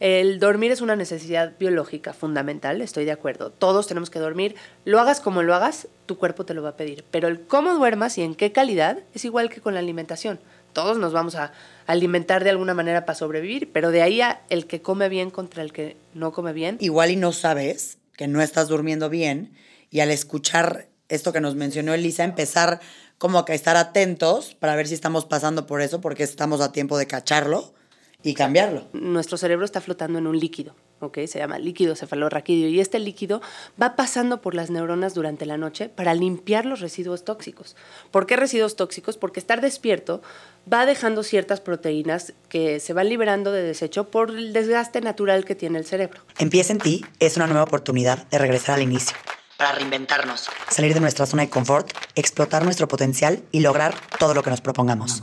El dormir es una necesidad biológica fundamental, estoy de acuerdo. Todos tenemos que dormir. Lo hagas como lo hagas, tu cuerpo te lo va a pedir. Pero el cómo duermas y en qué calidad es igual que con la alimentación. Todos nos vamos a alimentar de alguna manera para sobrevivir, pero de ahí a el que come bien contra el que no come bien. Igual y no sabes que no estás durmiendo bien y al escuchar esto que nos mencionó Elisa, empezar como a estar atentos para ver si estamos pasando por eso, porque estamos a tiempo de cacharlo y cambiarlo. Nuestro cerebro está flotando en un líquido, ¿ok? Se llama líquido cefalorraquídeo y este líquido va pasando por las neuronas durante la noche para limpiar los residuos tóxicos. ¿Por qué residuos tóxicos? Porque estar despierto va dejando ciertas proteínas que se van liberando de desecho por el desgaste natural que tiene el cerebro. Empieza en ti es una nueva oportunidad de regresar al inicio para reinventarnos, salir de nuestra zona de confort, explotar nuestro potencial y lograr todo lo que nos propongamos.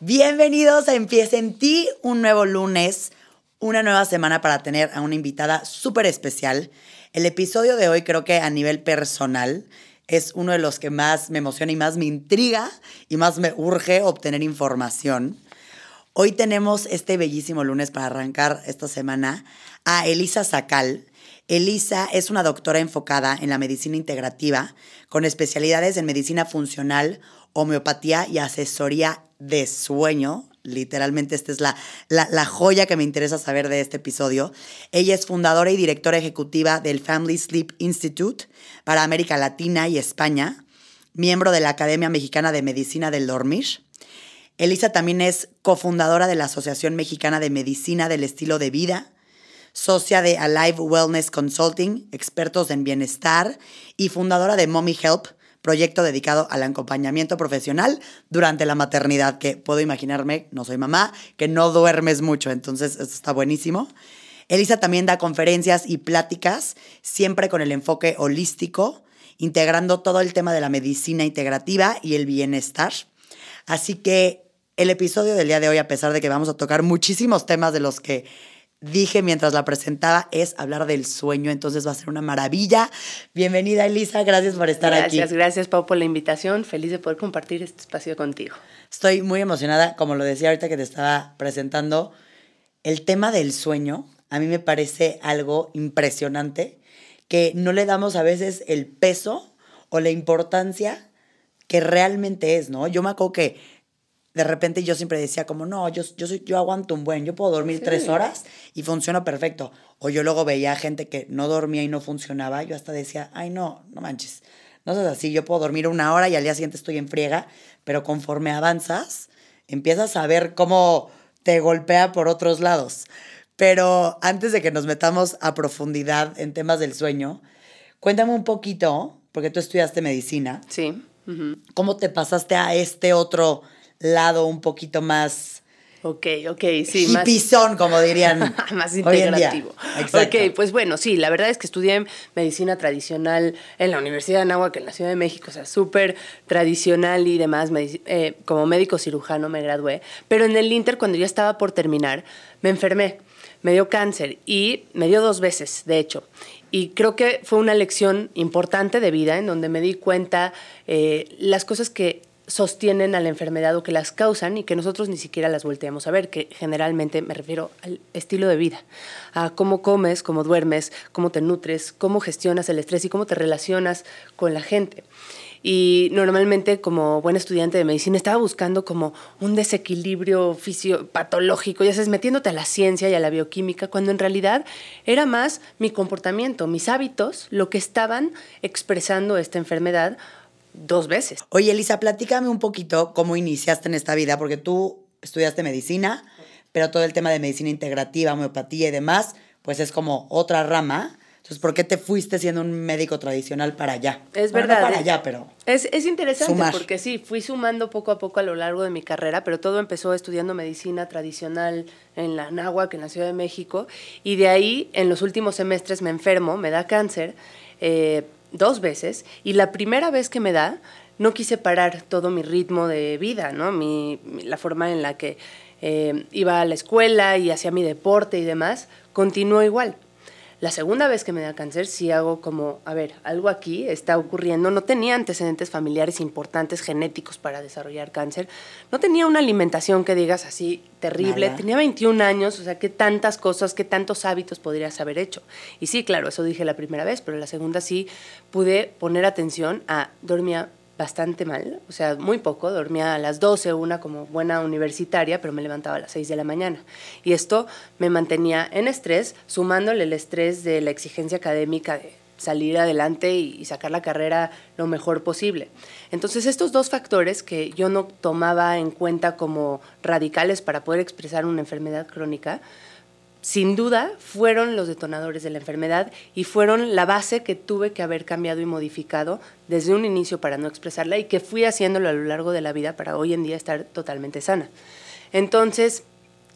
Bienvenidos a Empieza en ti, un nuevo lunes, una nueva semana para tener a una invitada súper especial. El episodio de hoy creo que a nivel personal es uno de los que más me emociona y más me intriga y más me urge obtener información. Hoy tenemos este bellísimo lunes para arrancar esta semana a Elisa Sacal. Elisa es una doctora enfocada en la medicina integrativa, con especialidades en medicina funcional, homeopatía y asesoría de sueño. Literalmente esta es la, la, joya que me interesa saber de este episodio. Ella es fundadora y directora ejecutiva del Family Sleep Institute para América Latina y España, miembro de la Academia Mexicana de Medicina del Dormir. Elisa también es cofundadora de la Asociación Mexicana de Medicina del Estilo de Vida socia de Alive Wellness Consulting, expertos en bienestar y fundadora de Mommy Help, proyecto dedicado al acompañamiento profesional durante la maternidad, que puedo imaginarme, no soy mamá, que no duermes mucho, entonces eso está buenísimo. Elisa también da conferencias y pláticas, siempre con el enfoque holístico, integrando todo el tema de la medicina integrativa y el bienestar. Así que el episodio del día de hoy, a pesar de que vamos a tocar muchísimos temas de los que dije mientras la presentaba es hablar del sueño, entonces va a ser una maravilla. Bienvenida Elisa, gracias por estar aquí. Gracias, gracias Pau por la invitación, feliz de poder compartir este espacio contigo. Estoy muy emocionada, como lo decía ahorita que te estaba presentando, el tema del sueño a mí me parece algo impresionante que no le damos a veces el peso o la importancia que realmente es, ¿no? Yo me acuerdo que de repente yo siempre decía como, no, yo, yo, soy, yo aguanto un buen, yo puedo dormir tres horas y funciona perfecto. O yo luego veía gente que no dormía y no funcionaba, yo hasta decía, ay no, no manches, no es así, yo puedo dormir una hora y al día siguiente estoy en friega, pero conforme avanzas, empiezas a ver cómo te golpea por otros lados. Pero antes de que nos metamos a profundidad en temas del sueño, cuéntame un poquito, porque tú estudiaste medicina. Sí. ¿Cómo te pasaste a este otro lado un poquito más... Ok, ok, sí. Más, como dirían. más integrativo. Ok, pues bueno, sí, la verdad es que estudié medicina tradicional en la Universidad de Anáhuac, en la Ciudad de México, o sea, súper tradicional y demás. Eh, como médico cirujano me gradué, pero en el Inter, cuando ya estaba por terminar, me enfermé, me dio cáncer y me dio dos veces, de hecho. Y creo que fue una lección importante de vida en donde me di cuenta eh, las cosas que sostienen a la enfermedad o que las causan y que nosotros ni siquiera las volteamos a ver, que generalmente me refiero al estilo de vida, a cómo comes, cómo duermes, cómo te nutres, cómo gestionas el estrés y cómo te relacionas con la gente. Y normalmente como buen estudiante de medicina estaba buscando como un desequilibrio fisiopatológico, ya sabes, metiéndote a la ciencia y a la bioquímica, cuando en realidad era más mi comportamiento, mis hábitos, lo que estaban expresando esta enfermedad dos veces. Oye, Elisa, platícame un poquito cómo iniciaste en esta vida, porque tú estudiaste medicina, pero todo el tema de medicina integrativa, homeopatía y demás, pues es como otra rama. Entonces, ¿por qué te fuiste siendo un médico tradicional para allá? Es verdad. para eh, allá, pero. Es, es interesante porque sí, fui sumando poco a poco a lo largo de mi carrera, pero todo empezó estudiando medicina tradicional en la Náhuac, en la Ciudad de México, y de ahí, en los últimos semestres, me enfermo, me da cáncer eh, dos veces, y la primera vez que me da, no quise parar todo mi ritmo de vida, ¿no? Mi, la forma en la que eh, iba a la escuela y hacía mi deporte y demás, continuó igual. La segunda vez que me da cáncer, sí hago como, a ver, algo aquí está ocurriendo. No tenía antecedentes familiares importantes genéticos para desarrollar cáncer. No tenía una alimentación que digas así terrible. Tenía 21 años, o sea, qué tantas cosas, qué tantos hábitos podrías haber hecho. Y sí, claro, eso dije la primera vez, pero la segunda sí pude poner atención a, dormía bastante mal, o sea, muy poco, dormía a las 12, una como buena universitaria, pero me levantaba a las 6 de la mañana. Y esto me mantenía en estrés, sumándole el estrés de la exigencia académica de salir adelante y, sacar la carrera lo mejor posible. Entonces, estos dos factores que yo no tomaba en cuenta como radicales para poder expresar una enfermedad crónica, sin duda fueron los detonadores de la enfermedad y fueron la base que tuve que haber cambiado y modificado desde un inicio para no expresarla y que fui haciéndolo a lo largo de la vida para hoy en día estar totalmente sana. Entonces,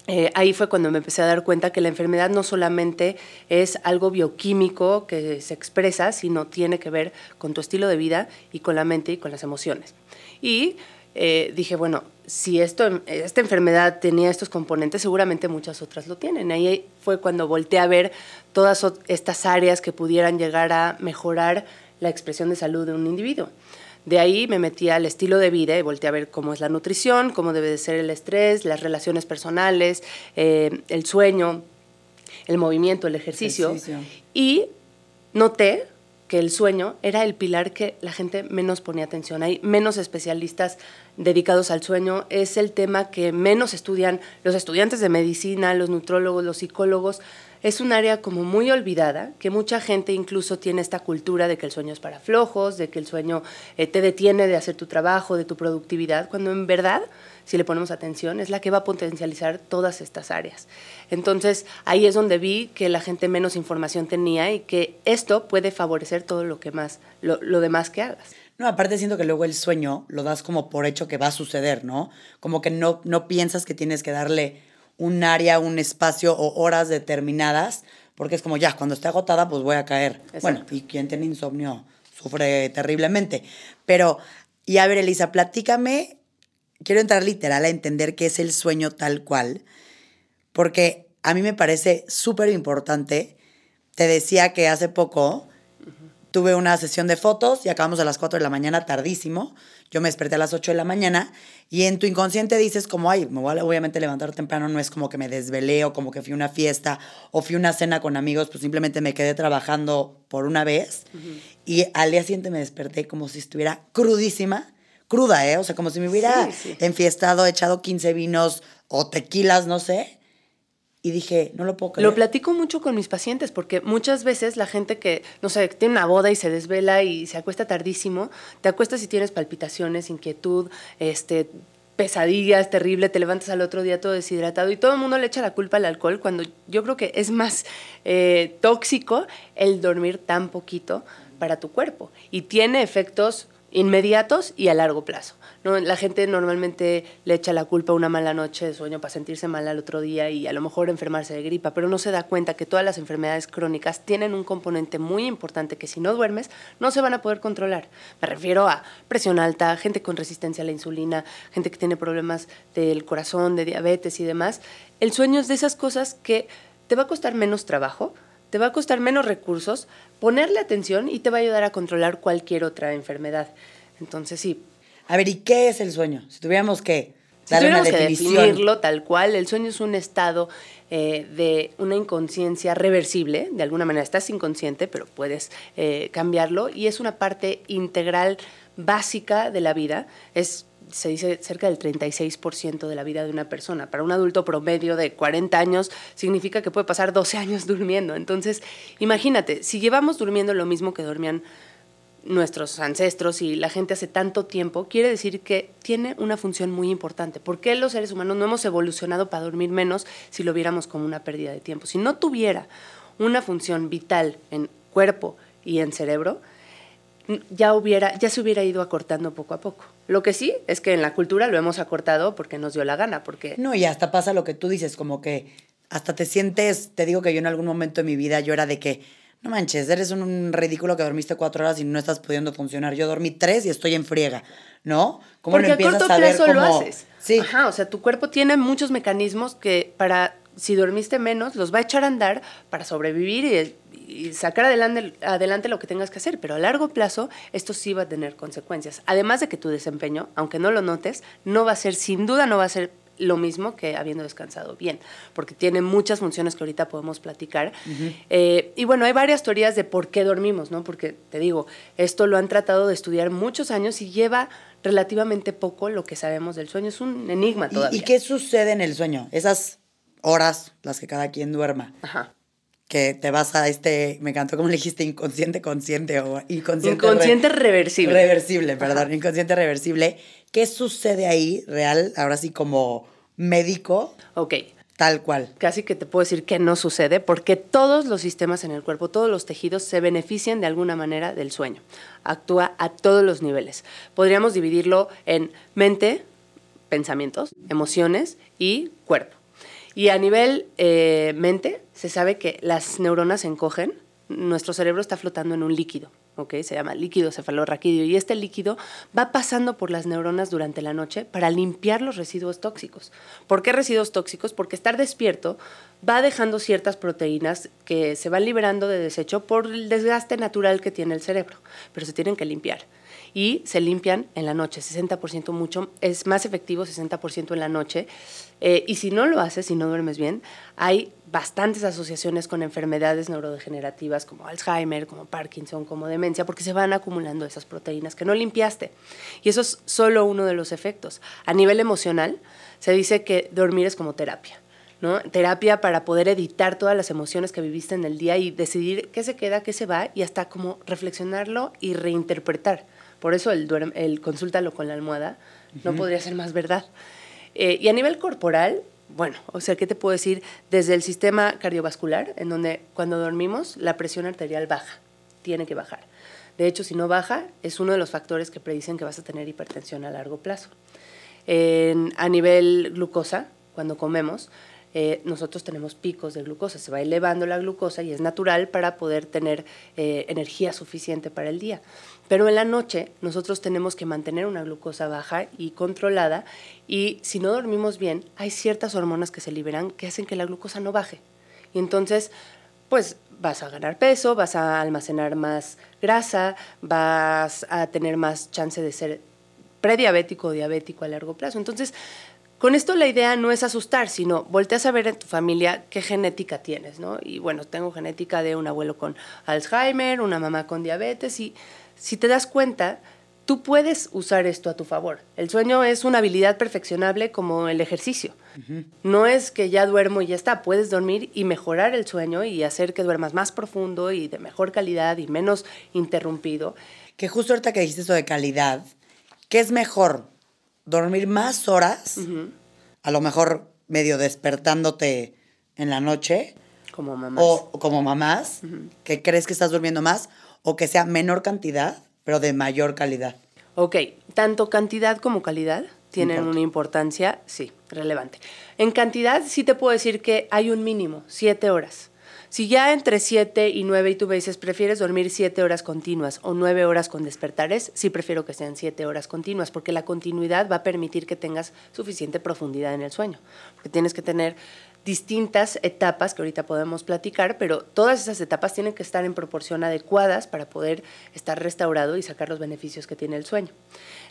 eh, ahí fue cuando me empecé a dar cuenta que la enfermedad no solamente es algo bioquímico que se expresa, sino tiene que ver con tu estilo de vida y con la mente y con las emociones. Y eh, dije, bueno, si esto, esta enfermedad tenía estos componentes, seguramente muchas otras lo tienen. Ahí fue cuando volteé a ver todas estas áreas que pudieran llegar a mejorar la expresión de salud de un individuo. De ahí me metí al estilo de vida y volteé a ver cómo es la nutrición, cómo debe de ser el estrés, las relaciones personales, eh, el sueño, el movimiento, el ejercicio. Y noté que el sueño era el pilar que la gente menos ponía atención. Hay menos especialistas dedicados al sueño, es el tema que menos estudian los estudiantes de medicina, los nutrólogos, los psicólogos. Es un área como muy olvidada, que mucha gente incluso tiene esta cultura de que el sueño es para flojos, de que el sueño eh, te detiene de hacer tu trabajo, de tu productividad, cuando en verdad si le ponemos atención, es la que va a potencializar todas estas áreas. Entonces, ahí es donde vi que la gente menos información tenía y que esto puede favorecer todo lo que más, lo, demás que hagas. No, aparte siento que luego el sueño lo das como por hecho que va a suceder, ¿no? Como que no, no piensas que tienes que darle un área, un espacio o horas determinadas, porque es como ya, cuando esté agotada, pues voy a caer. Bueno, y quien tiene insomnio sufre terriblemente. Pero, y a ver, Elisa, platícame quiero entrar literal a entender qué es el sueño tal cual, porque a mí me parece súper importante. Te decía que hace poco tuve una sesión de fotos y acabamos a las 4 de la mañana tardísimo. Yo me desperté a las 8 de la mañana y en tu inconsciente dices como, ay, me voy a obviamente levantar temprano, no es como que me desvelé o como que fui a una fiesta o fui a una cena con amigos, pues simplemente me quedé trabajando por una vez y al día siguiente me desperté como si estuviera crudísima cruda, ¿eh? O sea, como si me hubiera enfiestado, echado 15 vinos o tequilas, no sé. Y dije, no lo puedo creer. Lo platico mucho con mis pacientes porque muchas veces la gente que, no sé, tiene una boda y se desvela y se acuesta tardísimo, te acuestas y tienes palpitaciones, inquietud, este, pesadillas terrible, te levantas al otro día todo deshidratado y todo el mundo le echa la culpa al alcohol cuando yo creo que es más eh, tóxico el dormir tan poquito para tu cuerpo y tiene efectos inmediatos y a largo plazo. La gente normalmente le echa la culpa una mala noche de sueño para sentirse mal al otro día y a lo mejor enfermarse de gripa, pero no se da cuenta que todas las enfermedades crónicas tienen un componente muy importante que si no duermes no se van a poder controlar. Me refiero a presión alta, gente con resistencia a la insulina, gente que tiene problemas del corazón, de diabetes y demás. El sueño es de esas cosas que te va a costar menos trabajo, te va a costar menos recursos, ponerle atención y te va a ayudar a controlar cualquier otra enfermedad. Entonces, sí. A ver, ¿y qué es el sueño? Si tuviéramos que darle una definición. que definirlo tal cual, el sueño es un estado eh, de una inconsciencia reversible, de alguna manera estás inconsciente, pero puedes eh, cambiarlo y es una parte integral básica de la vida. Es se dice cerca del 36% de la vida de una persona. Para un adulto promedio de 40 años significa que puede pasar 12 años durmiendo. Entonces, imagínate, si llevamos durmiendo lo mismo que dormían nuestros ancestros y la gente hace tanto tiempo, quiere decir que tiene una función muy importante. ¿Por qué los seres humanos no hemos evolucionado para dormir menos si lo viéramos como una pérdida de tiempo? Si no tuviera una función vital en cuerpo y en cerebro, ya, hubiera, ya se hubiera ido acortando poco a poco. Lo que sí es que en la cultura lo hemos acortado porque nos dio la gana, porque... No, y hasta pasa lo que tú dices, como que hasta te sientes, te digo que yo en algún momento de mi vida yo era de que, no manches, eres un ridículo que dormiste cuatro horas y no estás pudiendo funcionar. Yo dormí tres y estoy en friega, ¿no? ¿Cómo Porque a corto plazo lo haces. Sí. Ajá, o sea, tu cuerpo tiene muchos mecanismos que para, si dormiste menos, los va a echar a andar para sobrevivir y y sacar adelante, adelante lo que tengas que hacer, pero a largo plazo esto sí va a tener consecuencias. Además de que tu desempeño, aunque no lo notes, no va a ser, sin duda no va a ser lo mismo que habiendo descansado bien, porque tiene muchas funciones que ahorita podemos platicar. Eh, y bueno, hay varias teorías de por qué dormimos, ¿no? Porque te digo, esto lo han tratado de estudiar muchos años y lleva relativamente poco lo que sabemos del sueño. Es un enigma todavía. ¿Y, qué sucede en el sueño? Esas horas, las que cada quien duerma. Ajá que te vas a este, me encantó como le dijiste, inconsciente consciente o inconsciente. Inconsciente reversible. Reversible, perdón, inconsciente reversible. ¿Qué sucede ahí real, ahora sí como médico? Ok. Tal cual. Casi que te puedo decir que no sucede porque todos los sistemas en el cuerpo, todos los tejidos se benefician de alguna manera del sueño. Actúa a todos los niveles. Podríamos dividirlo en mente, pensamientos, emociones y cuerpo. Y a nivel eh, mente, se sabe que las neuronas se encogen, nuestro cerebro está flotando en un líquido, ¿ok? Se llama líquido cefalorraquídeo y este líquido va pasando por las neuronas durante la noche para limpiar los residuos tóxicos. ¿Por qué residuos tóxicos? Porque estar despierto va dejando ciertas proteínas que se van liberando de desecho por el desgaste natural que tiene el cerebro, pero se tienen que limpiar y se limpian en la noche, 60% mucho, es más efectivo 60% en la noche. Eh, y si no lo haces, si no duermes bien, hay bastantes asociaciones con enfermedades neurodegenerativas como Alzheimer, como Parkinson, como demencia, porque se van acumulando esas proteínas que no limpiaste. Y eso es solo uno de los efectos. A nivel emocional, se dice que dormir es como terapia. ¿No? Terapia para poder editar todas las emociones que viviste en el día y decidir qué se queda, qué se va y hasta como reflexionarlo y reinterpretar. Por eso el, el consúltalo con la almohada no podría ser más verdad. Eh, y a nivel corporal, bueno, o sea, ¿qué te puedo decir? Desde el sistema cardiovascular, en donde cuando dormimos la presión arterial baja, tiene que bajar. De hecho, si no baja, es uno de los factores que predicen que vas a tener hipertensión a largo plazo. a nivel glucosa, cuando comemos, eh, nosotros tenemos picos de glucosa, se va elevando la glucosa y es natural para poder tener eh, energía suficiente para el día. Pero en la noche nosotros tenemos que mantener una glucosa baja y controlada y si no dormimos bien, hay ciertas hormonas que se liberan que hacen que la glucosa no baje. Y entonces, pues vas a ganar peso, vas a almacenar más grasa, vas a tener más chance de ser prediabético o diabético a largo plazo. Entonces, con esto la idea no es asustar, sino volteas a ver en tu familia qué genética tienes, ¿no? Y bueno, tengo genética de un abuelo con Alzheimer, una mamá con diabetes y si te das cuenta, tú puedes usar esto a tu favor. El sueño es una habilidad perfeccionable como el ejercicio. No es que ya duermo y ya está, puedes dormir y mejorar el sueño y hacer que duermas más profundo y de mejor calidad y menos interrumpido. Que justo ahorita que dijiste eso de calidad, ¿qué es mejor? Dormir más horas, a lo mejor medio despertándote en la noche. Como mamás. O, como mamás, que crees que estás durmiendo más, o que sea menor cantidad, pero de mayor calidad. Ok, tanto cantidad como calidad tienen una importancia, sí, relevante. En cantidad sí te puedo decir que hay un mínimo, siete horas. Si ya entre 7 y 9 y tú me dices, prefieres dormir 7 horas continuas o 9 horas con despertares, sí prefiero que sean 7 horas continuas, porque la continuidad va a permitir que tengas suficiente profundidad en el sueño. Porque tienes que tener distintas etapas que ahorita podemos platicar, pero todas esas etapas tienen que estar en proporción adecuadas para poder estar restaurado y sacar los beneficios que tiene el sueño.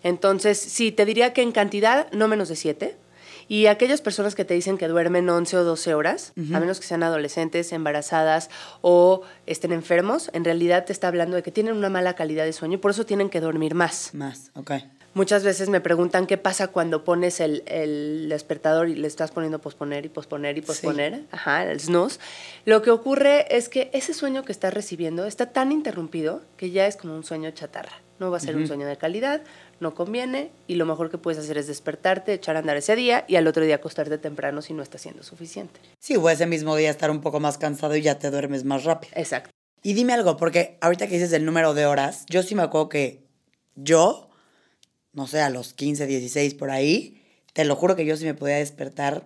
Entonces, sí, te diría que en cantidad no menos de 7 y aquellas personas que te dicen que duermen 11 o 12 horas, a menos que sean adolescentes, embarazadas o estén enfermos, en realidad te está hablando de que tienen una mala calidad de sueño y por eso tienen que dormir más. Más, ok. Muchas veces me preguntan qué pasa cuando pones el, el despertador y le estás poniendo posponer y posponer y posponer, ajá, el snooze. Lo que ocurre es que ese sueño que estás recibiendo está tan interrumpido que ya es como un sueño chatarra. No va a ser un sueño de calidad, no conviene y lo mejor que puedes hacer es despertarte, echar a andar ese día y al otro día acostarte temprano si no está siendo suficiente. Sí, o ese mismo día estar un poco más cansado y ya te duermes más rápido. Exacto. Y dime algo, porque ahorita que dices el número de horas, yo sí me acuerdo que yo, no sé, a los 15, 16 por ahí, te lo juro que yo sí me podía despertar,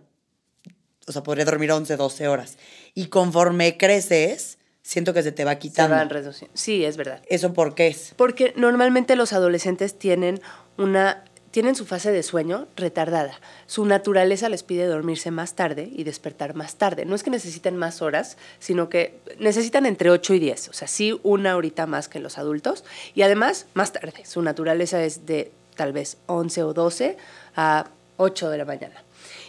o sea, podría dormir 11, 12 horas. Y conforme creces, siento que se te va quitando. Se van reduciendo. Sí, es verdad. ¿Eso por qué es? Porque normalmente los adolescentes tienen una tienen su fase de sueño retardada. Su naturaleza les pide dormirse más tarde y despertar más tarde. No es que necesiten más horas, sino que necesitan entre 8 y 10, o sea, sí una horita más que los adultos. Y además, más tarde. Su naturaleza es de tal vez 11 o 12 a 8 de la mañana.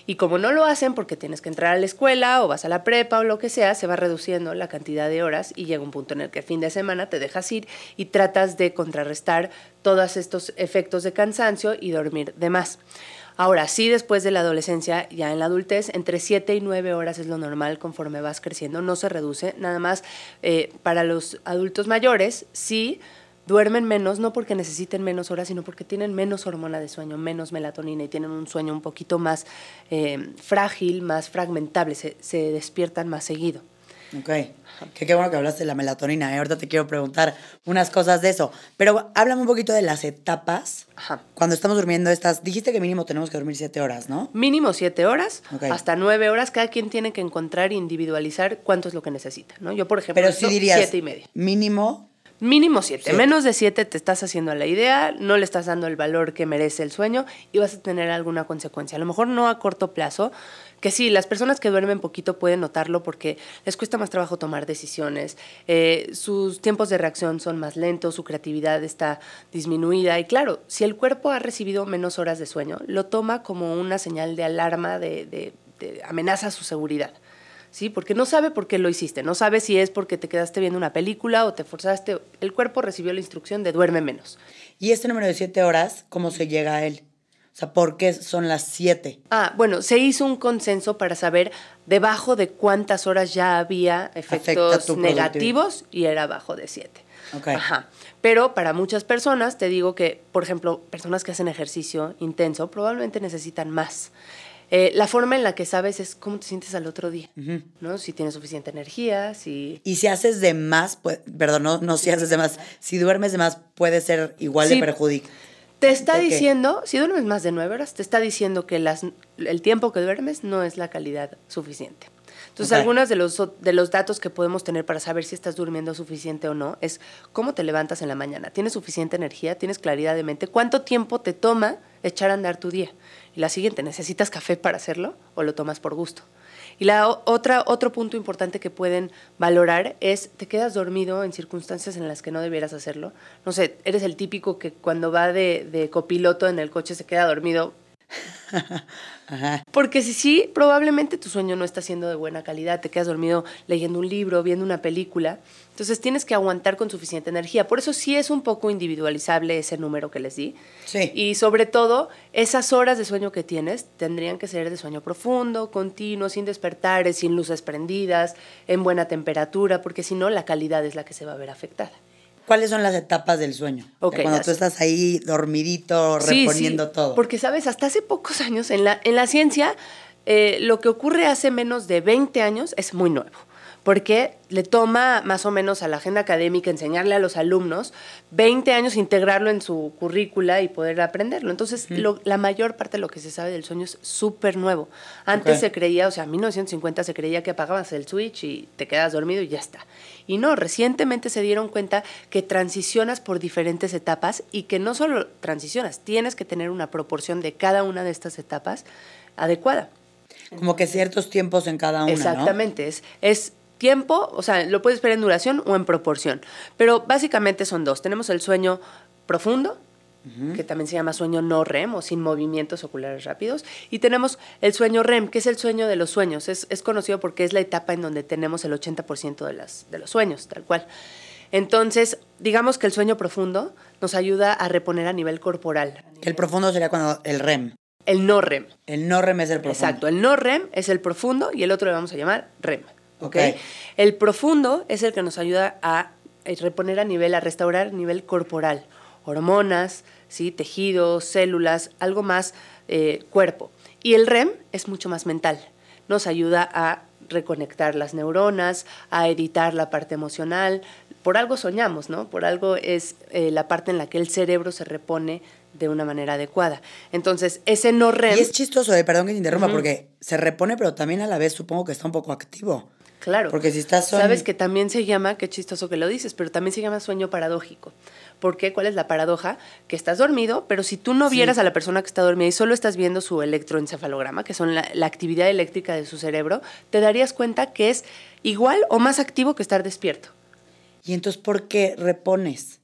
Y como no lo hacen porque tienes que entrar a la escuela o vas a la prepa o lo que sea, se va reduciendo la cantidad de horas y llega un punto en el que fin de semana te dejas ir y tratas de contrarrestar todos estos efectos de cansancio y dormir de más. Ahora, sí, después de la adolescencia, ya en la adultez, entre 7 y 9 horas es lo normal conforme vas creciendo, no se reduce. Nada más eh, para los adultos mayores, sí duermen menos, no porque necesiten menos horas, sino porque tienen menos hormona de sueño, menos melatonina y tienen un sueño un poquito más eh, frágil, más fragmentable, se, despiertan más seguido. Ok, qué, qué bueno que hablaste de la melatonina. ¿eh? Ahorita te quiero preguntar unas cosas de eso. Pero háblame un poquito de las etapas. Cuando estamos durmiendo estas, dijiste que mínimo tenemos que dormir siete horas, ¿no? Mínimo siete horas, hasta nueve horas. Cada quien tiene que encontrar e individualizar cuánto es lo que necesita, ¿no? Yo, por ejemplo, Pero sí dirías, siete y media. Mínimo Mínimo siete. Menos de siete te estás haciendo la idea, no le estás dando el valor que merece el sueño y vas a tener alguna consecuencia. A lo mejor no a corto plazo, que sí, las personas que duermen poquito pueden notarlo porque les cuesta más trabajo tomar decisiones, eh, sus tiempos de reacción son más lentos, su creatividad está disminuida y claro, si el cuerpo ha recibido menos horas de sueño, lo toma como una señal de alarma, de amenaza a su seguridad. ¿Sí? Porque no sabe por qué lo hiciste, no sabe si es porque te quedaste viendo una película o te forzaste, el cuerpo recibió la instrucción de duerme menos. ¿Y este número de siete horas, cómo se llega a él? O sea, ¿por qué son las siete? Ah, bueno, se hizo un consenso para saber debajo de cuántas horas ya había efectos negativos y era abajo de siete. Okay. Ajá. Pero para muchas personas, te digo que, por ejemplo, personas que hacen ejercicio intenso probablemente necesitan más. Eh, la forma en la que sabes es cómo te sientes al otro día, ¿no? Si tienes suficiente energía, si... Y si haces de más, pues, perdón, no, no si haces de más, si duermes de más puede ser igual de perjudicial. Te está diciendo, si duermes más de nueve horas, te está diciendo que las, el tiempo que duermes no es la calidad suficiente. Entonces, algunos de los, de los datos que podemos tener para saber si estás durmiendo suficiente o no es cómo te levantas en la mañana. ¿Tienes suficiente energía? ¿Tienes claridad de mente? ¿Cuánto tiempo te toma echar a andar tu día? Y la siguiente, ¿necesitas café para hacerlo o lo tomas por gusto? Y la otra, otro punto importante que pueden valorar es, ¿te quedas dormido en circunstancias en las que no debieras hacerlo? No sé, eres el típico que cuando va de, de copiloto en el coche se queda dormido Porque si sí, probablemente tu sueño no está siendo de buena calidad, te quedas dormido leyendo un libro, viendo una película, entonces tienes que aguantar con suficiente energía. Por eso sí es un poco individualizable ese número que les di. Sí. Y sobre todo, esas horas de sueño que tienes tendrían que ser de sueño profundo, continuo, sin despertares, sin luces prendidas, en buena temperatura, porque si no, la calidad es la que se va a ver afectada. ¿Cuáles son las etapas del sueño? cuando tú estás ahí dormidito, reponiendo todo. Porque, sabes, hasta hace pocos años en la, en la ciencia, eh, lo que ocurre hace menos de 20 años es muy nuevo porque le toma más o menos a la agenda académica enseñarle a los alumnos 20 años integrarlo en su currícula y poder aprenderlo. Entonces, la mayor parte de lo que se sabe del sueño es súper nuevo. Antes se creía, o sea, en 1950 se creía que apagabas el switch y te quedas dormido y ya está. Y no, recientemente se dieron cuenta que transicionas por diferentes etapas y que no solo transicionas, tienes que tener una proporción de cada una de estas etapas adecuada. Como que ciertos tiempos en cada una. Exactamente, es, es tiempo, o sea, lo puedes ver en duración o en proporción. Pero básicamente son dos. Tenemos el sueño profundo, que también se llama sueño no REM o sin movimientos oculares rápidos. Y tenemos el sueño REM, que es el sueño de los sueños. Es, conocido porque es la etapa en donde tenemos el 80% de, las, de los sueños, tal cual. Entonces, digamos que el sueño profundo nos ayuda a reponer a nivel corporal. El profundo sería cuando el REM. El no REM. El no REM es el profundo. Exacto, el no REM es el profundo y el otro le vamos a llamar REM. El profundo es el que nos ayuda a reponer a nivel, a restaurar a nivel corporal, hormonas, ¿sí? tejidos, células, algo más eh, cuerpo. Y el REM es mucho más mental, nos ayuda a reconectar las neuronas, a editar la parte emocional, por algo soñamos, ¿no? Por algo es eh, la parte en la que el cerebro se repone de una manera adecuada. Entonces, ese no REM... Y es chistoso, eh, perdón que te interrumpa, porque se repone, pero también a la vez supongo que está un poco activo. Claro. Porque si estás... Sabes que también se llama, qué chistoso que lo dices, pero también se llama sueño paradójico. ¿Por qué? ¿Cuál es la paradoja? Que estás dormido, pero si tú no vieras a la persona que está dormida y solo estás viendo su electroencefalograma, que son la, la actividad eléctrica de su cerebro, te darías cuenta que es igual o más activo que estar despierto. ¿Y entonces por qué repones?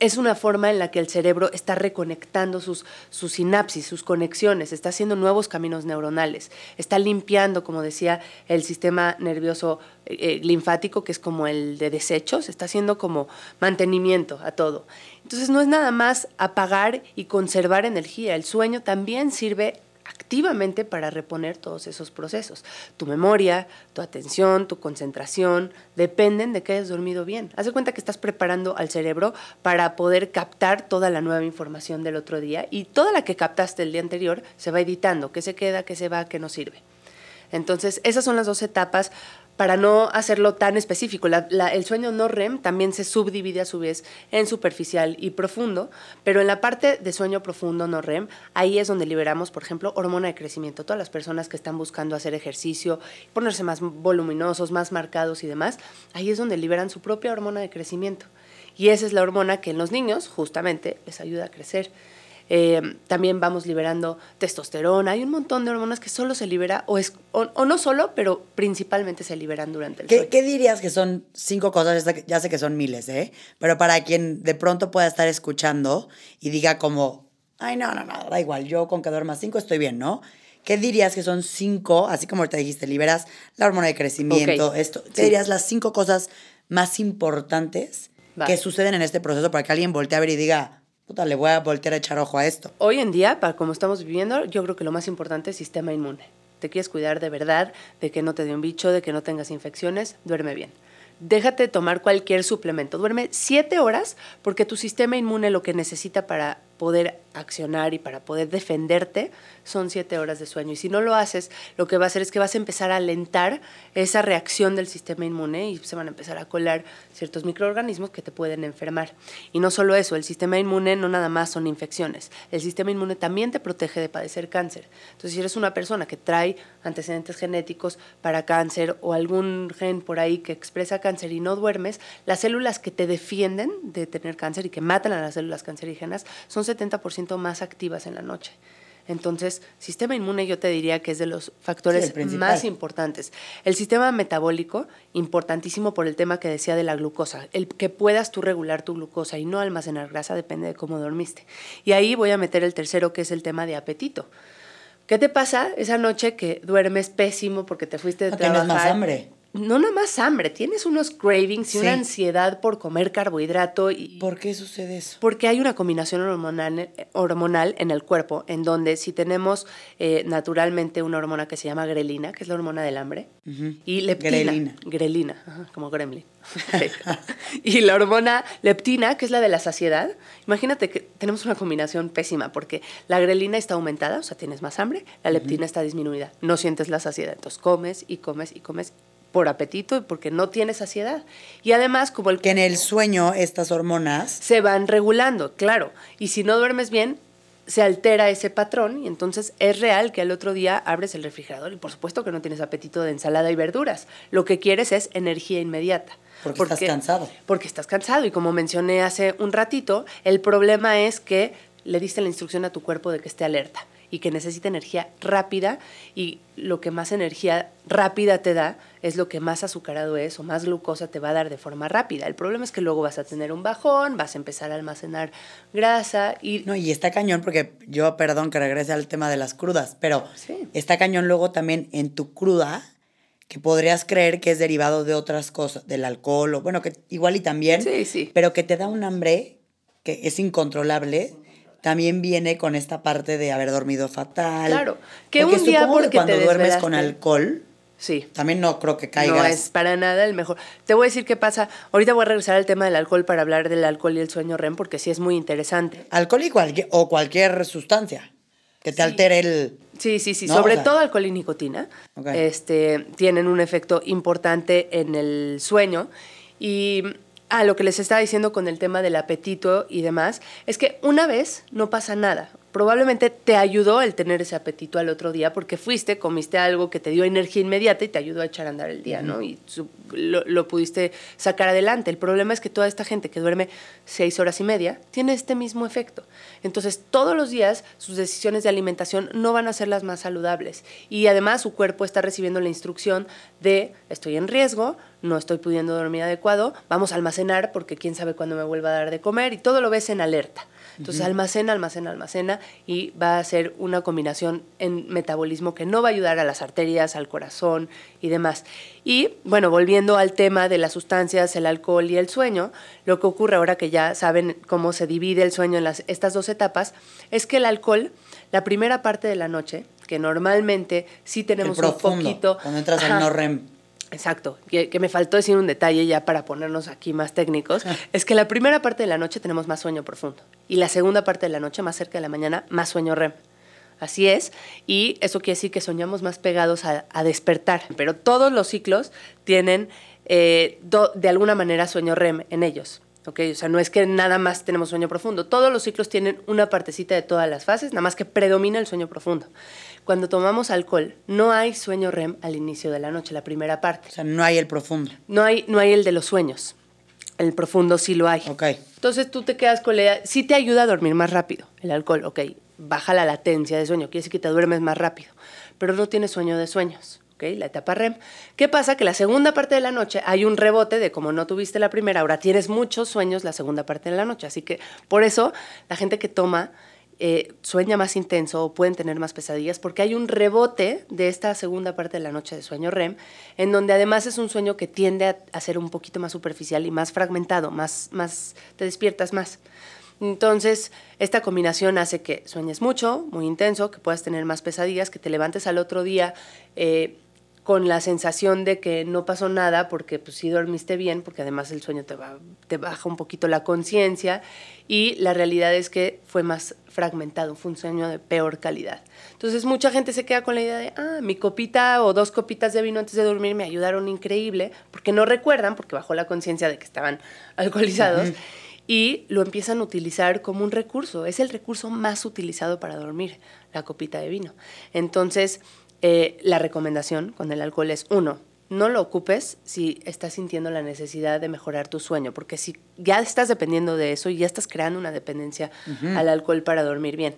Es una forma en la que el cerebro está reconectando sus, sus sinapsis, sus conexiones, está haciendo nuevos caminos neuronales, está limpiando, como decía, el sistema nervioso eh, eh, linfático, que es como el de desechos, está haciendo como mantenimiento a todo. Entonces no es nada más apagar y conservar energía, el sueño también sirve activamente para reponer todos esos procesos. Tu memoria, tu atención, tu concentración, dependen de que hayas dormido bien. Haz de cuenta que estás preparando al cerebro para poder captar toda la nueva información del otro día y toda la que captaste el día anterior se va editando, qué se queda, qué se va, qué no sirve. Entonces, esas son las dos etapas para no hacerlo tan específico. el sueño no REM también se subdivide a su vez en superficial y profundo, pero en la parte de sueño profundo no REM, ahí es donde liberamos, por ejemplo, hormona de crecimiento. Todas las personas que están buscando hacer ejercicio, ponerse más voluminosos, más marcados y demás, ahí es donde liberan su propia hormona de crecimiento. Y esa es la hormona que en los niños justamente les ayuda a crecer. Eh, también vamos liberando testosterona, hay un montón de hormonas que solo se libera, o, es, o, no solo, pero principalmente se liberan durante el ¿Qué, ¿Qué dirías que son cinco cosas? Ya sé que son miles, ¿eh? Pero para quien de pronto pueda estar escuchando y diga como, ay, no, no, no, da igual, yo con que duerma cinco estoy bien, ¿no? ¿Qué dirías que son cinco, así como te dijiste, liberas la hormona de crecimiento, esto? ¿Qué dirías las cinco cosas más importantes que suceden en este proceso para que alguien voltee a ver y diga, le voy a voltear a echar ojo a esto. Hoy en día, para como estamos viviendo, yo creo que lo más importante es sistema inmune. Te quieres cuidar de verdad, de que no te dé un bicho, de que no tengas infecciones, duerme bien. Déjate tomar cualquier suplemento. Duerme siete horas porque tu sistema inmune lo que necesita para poder accionar y para poder defenderte son siete horas de sueño. Y si no lo haces, lo que va a hacer es que vas a empezar a alentar esa reacción del sistema inmune y se van a empezar a colar ciertos microorganismos que te pueden enfermar. Y no solo eso, el sistema inmune no nada más son infecciones, el sistema inmune también te protege de padecer cáncer. Entonces, si eres una persona que trae antecedentes genéticos para cáncer o algún gen por ahí que expresa cáncer y no duermes, las células que te defienden de tener cáncer y que matan a las células cancerígenas son 70% más activas en la noche. Entonces, sistema inmune yo te diría que es de los factores más importantes. El sistema metabólico, importantísimo por el tema que decía de la glucosa. El que puedas tú regular tu glucosa y no almacenar grasa depende de cómo dormiste. Y ahí voy a meter el tercero, que es el tema de apetito. ¿Qué te pasa esa noche que duermes pésimo porque te fuiste de no trabajar? Tienes más hambre no nada más hambre, tienes unos cravings y una ansiedad por comer carbohidrato. Y, ¿Por qué sucede eso? Porque hay una combinación hormonal, hormonal en el cuerpo, en donde si tenemos eh, naturalmente una hormona que se llama grelina, que es la hormona del hambre, y leptina. Grelina. Grelina, como gremlin. y la hormona leptina, que es la de la saciedad. Imagínate que tenemos una combinación pésima, porque la grelina está aumentada, o sea, tienes más hambre, la leptina está disminuida, no sientes la saciedad, entonces comes y comes y comes por apetito y porque no tienes saciedad. Y además, como el... Que en el sueño estas hormonas... Se van regulando, claro. Y si no duermes bien, se altera ese patrón y entonces es real que al otro día abres el refrigerador y por supuesto que no tienes apetito de ensalada y verduras. Lo que quieres es energía inmediata. Porque, estás cansado. Porque estás cansado y como mencioné hace un ratito, el problema es que le diste la instrucción a tu cuerpo de que esté alerta y que necesita energía rápida y lo que más energía rápida te da es lo que más azucarado es o más glucosa te va a dar de forma rápida. El problema es que luego vas a tener un bajón, vas a empezar a almacenar grasa y... No, y está cañón porque yo, perdón que regrese al tema de las crudas, pero está cañón luego también en tu cruda que podrías creer que es derivado de otras cosas, del alcohol o bueno, que igual y también, sí, sí. pero que te da un hambre que es incontrolable también viene con esta parte de haber dormido fatal. Claro, que un día porque cuando duermes con alcohol, Sí. También no creo que caigas. No es para nada el mejor. Te voy a decir qué pasa. Ahorita voy a regresar al tema del alcohol para hablar del alcohol y el sueño REM porque sí es muy interesante. Alcohol y cualquier, o cualquier sustancia que te altere el... Sí, sí, sí. Sobre todo alcohol y nicotina este, tienen un efecto importante en el sueño. Y Ah, lo que les estaba diciendo con el tema del apetito y demás, es que una vez no pasa nada probablemente te ayudó el tener ese apetito al otro día porque fuiste, comiste algo que te dio energía inmediata y te ayudó a echar a andar el día, ¿no? Y lo, pudiste sacar adelante. El problema es que toda esta gente que duerme seis horas y media tiene este mismo efecto. Entonces, todos los días sus decisiones de alimentación no van a ser las más saludables. Y además su cuerpo está recibiendo la instrucción de estoy en riesgo, no estoy pudiendo dormir adecuado, vamos a almacenar porque quién sabe cuándo me vuelva a dar de comer y todo lo ves en alerta. Entonces almacena, almacena, almacena y va a ser una combinación en metabolismo que no va a ayudar a las arterias, al corazón y demás. Y bueno, volviendo al tema de las sustancias, el alcohol y el sueño, lo que ocurre ahora que ya saben cómo se divide el sueño en las, estas dos etapas, es que el alcohol, la primera parte de la noche, que normalmente sí tenemos un poquito... Cuando entras en no REM Exacto, que, me faltó decir un detalle ya para ponernos aquí más técnicos, es que la primera parte de la noche tenemos más sueño profundo y la segunda parte de la noche, más cerca de la mañana, más sueño REM. Así es, y eso quiere decir que soñamos más pegados a, despertar, pero todos los ciclos tienen eh, de alguna manera sueño REM en ellos. Okay, o sea, no es que nada más tenemos sueño profundo. Todos los ciclos tienen una partecita de todas las fases, nada más que predomina el sueño profundo cuando tomamos alcohol, no hay sueño REM al inicio de la noche, la primera parte. O sea, no hay el profundo. No hay, no hay el de los sueños. El profundo sí lo hay. Ok. Entonces tú te quedas con la idea, sí te ayuda a dormir más rápido el alcohol, ok. Baja la latencia de sueño, quiere decir que te duermes más rápido, pero no tienes sueño de sueños. ok. la etapa REM. ¿Qué pasa? Que la segunda parte de la noche hay un rebote de como no tuviste la primera, ahora tienes muchos sueños la segunda parte de la noche. Así que por eso la gente que toma eh, sueña más intenso o pueden tener más pesadillas, porque hay un rebote de esta segunda parte de la noche de sueño REM, en donde además es un sueño que tiende a, ser un poquito más superficial y más fragmentado, más, más, te despiertas más. Entonces, esta combinación hace que sueñes mucho, muy intenso, que puedas tener más pesadillas, que te levantes al otro día eh, con la sensación de que no pasó nada porque pues sí dormiste bien, porque además el sueño te, va, te baja un poquito la conciencia y la realidad es que fue más fragmentado, fue un sueño de peor calidad. Entonces mucha gente se queda con la idea de, ah, mi copita o dos copitas de vino antes de dormir me ayudaron increíble, porque no recuerdan, porque bajó la conciencia de que estaban alcoholizados. Y lo empiezan a utilizar como un recurso. Es el recurso más utilizado para dormir, la copita de vino. Entonces, eh, la recomendación con el alcohol es, uno, no lo ocupes si estás sintiendo la necesidad de mejorar tu sueño, porque si ya estás dependiendo de eso y ya estás creando una dependencia al alcohol para dormir bien.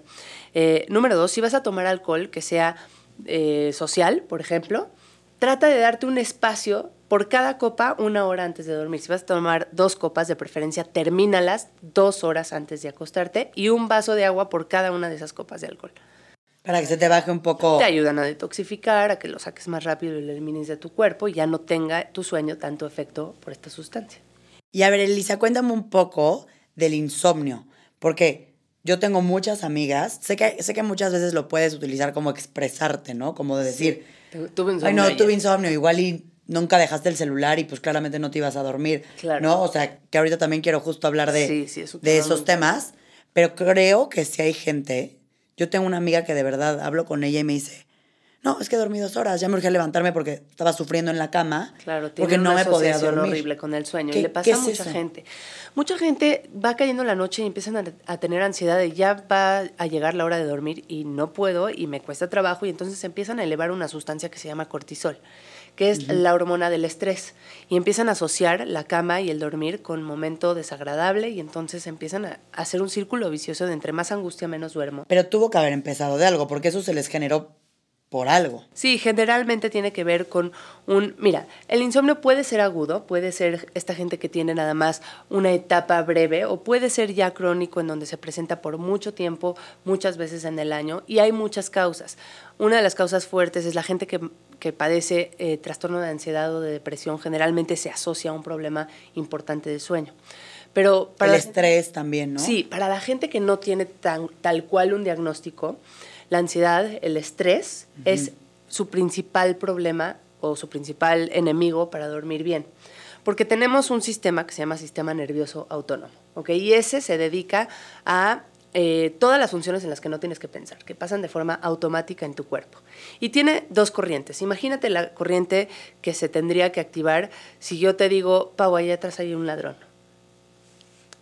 Eh, número dos, si vas a tomar alcohol que sea eh, social, por ejemplo, trata de darte un espacio por cada copa una hora antes de dormir. Si vas a tomar dos copas, de preferencia, termínalas dos horas antes de acostarte y un vaso de agua por cada una de esas copas de alcohol. Para que se te baje un poco. Te ayudan a detoxificar, a que lo saques más rápido y lo elimines de tu cuerpo y ya no tenga tu sueño tanto efecto por esta sustancia. Y a ver, Elisa, cuéntame un poco del insomnio, porque yo tengo muchas amigas, sé que, sé que muchas veces lo puedes utilizar como expresarte, ¿no? Como de decir, tuve insomnio. Ay, no, tuve insomnio, igual y nunca dejaste el celular y pues claramente no te ibas a dormir, claro. ¿no? O sea, que ahorita también quiero justo hablar de, de esos temas, pero creo que si hay gente yo tengo una amiga que de verdad hablo con ella y me dice, no, es que dormí dos horas, ya me urgía levantarme porque estaba sufriendo en la cama. Claro, tiene porque no me podía dormir. horrible con el sueño. Y le pasa a mucha gente. Mucha gente va cayendo la noche y empiezan a, tener ansiedad de ya va a llegar la hora de dormir y no puedo y me cuesta trabajo y entonces empiezan a elevar una sustancia que se llama cortisol que es la hormona del estrés. Y empiezan a asociar la cama y el dormir con momento desagradable y entonces empiezan a hacer un círculo vicioso de entre más angustia menos duermo. Pero tuvo que haber empezado de algo, porque eso se les generó por algo. Sí, generalmente tiene que ver con un, mira, el insomnio puede ser agudo, puede ser esta gente que tiene nada más una etapa breve o puede ser ya crónico en donde se presenta por mucho tiempo, muchas veces en el año y hay muchas causas. Una de las causas fuertes es la gente que, padece eh, trastorno de ansiedad o de depresión, generalmente se asocia a un problema importante de sueño. Pero para el estrés también, ¿no? Sí, para la gente que no tiene tan, tal cual un diagnóstico, la ansiedad, el estrés, es su principal problema o su principal enemigo para dormir bien. Porque tenemos un sistema que se llama sistema nervioso autónomo, ¿ok? Y ese se dedica a eh, todas las funciones en las que no tienes que pensar, que pasan de forma automática en tu cuerpo. Y tiene dos corrientes. Imagínate la corriente que se tendría que activar si yo te digo, Pau, allá atrás hay un ladrón.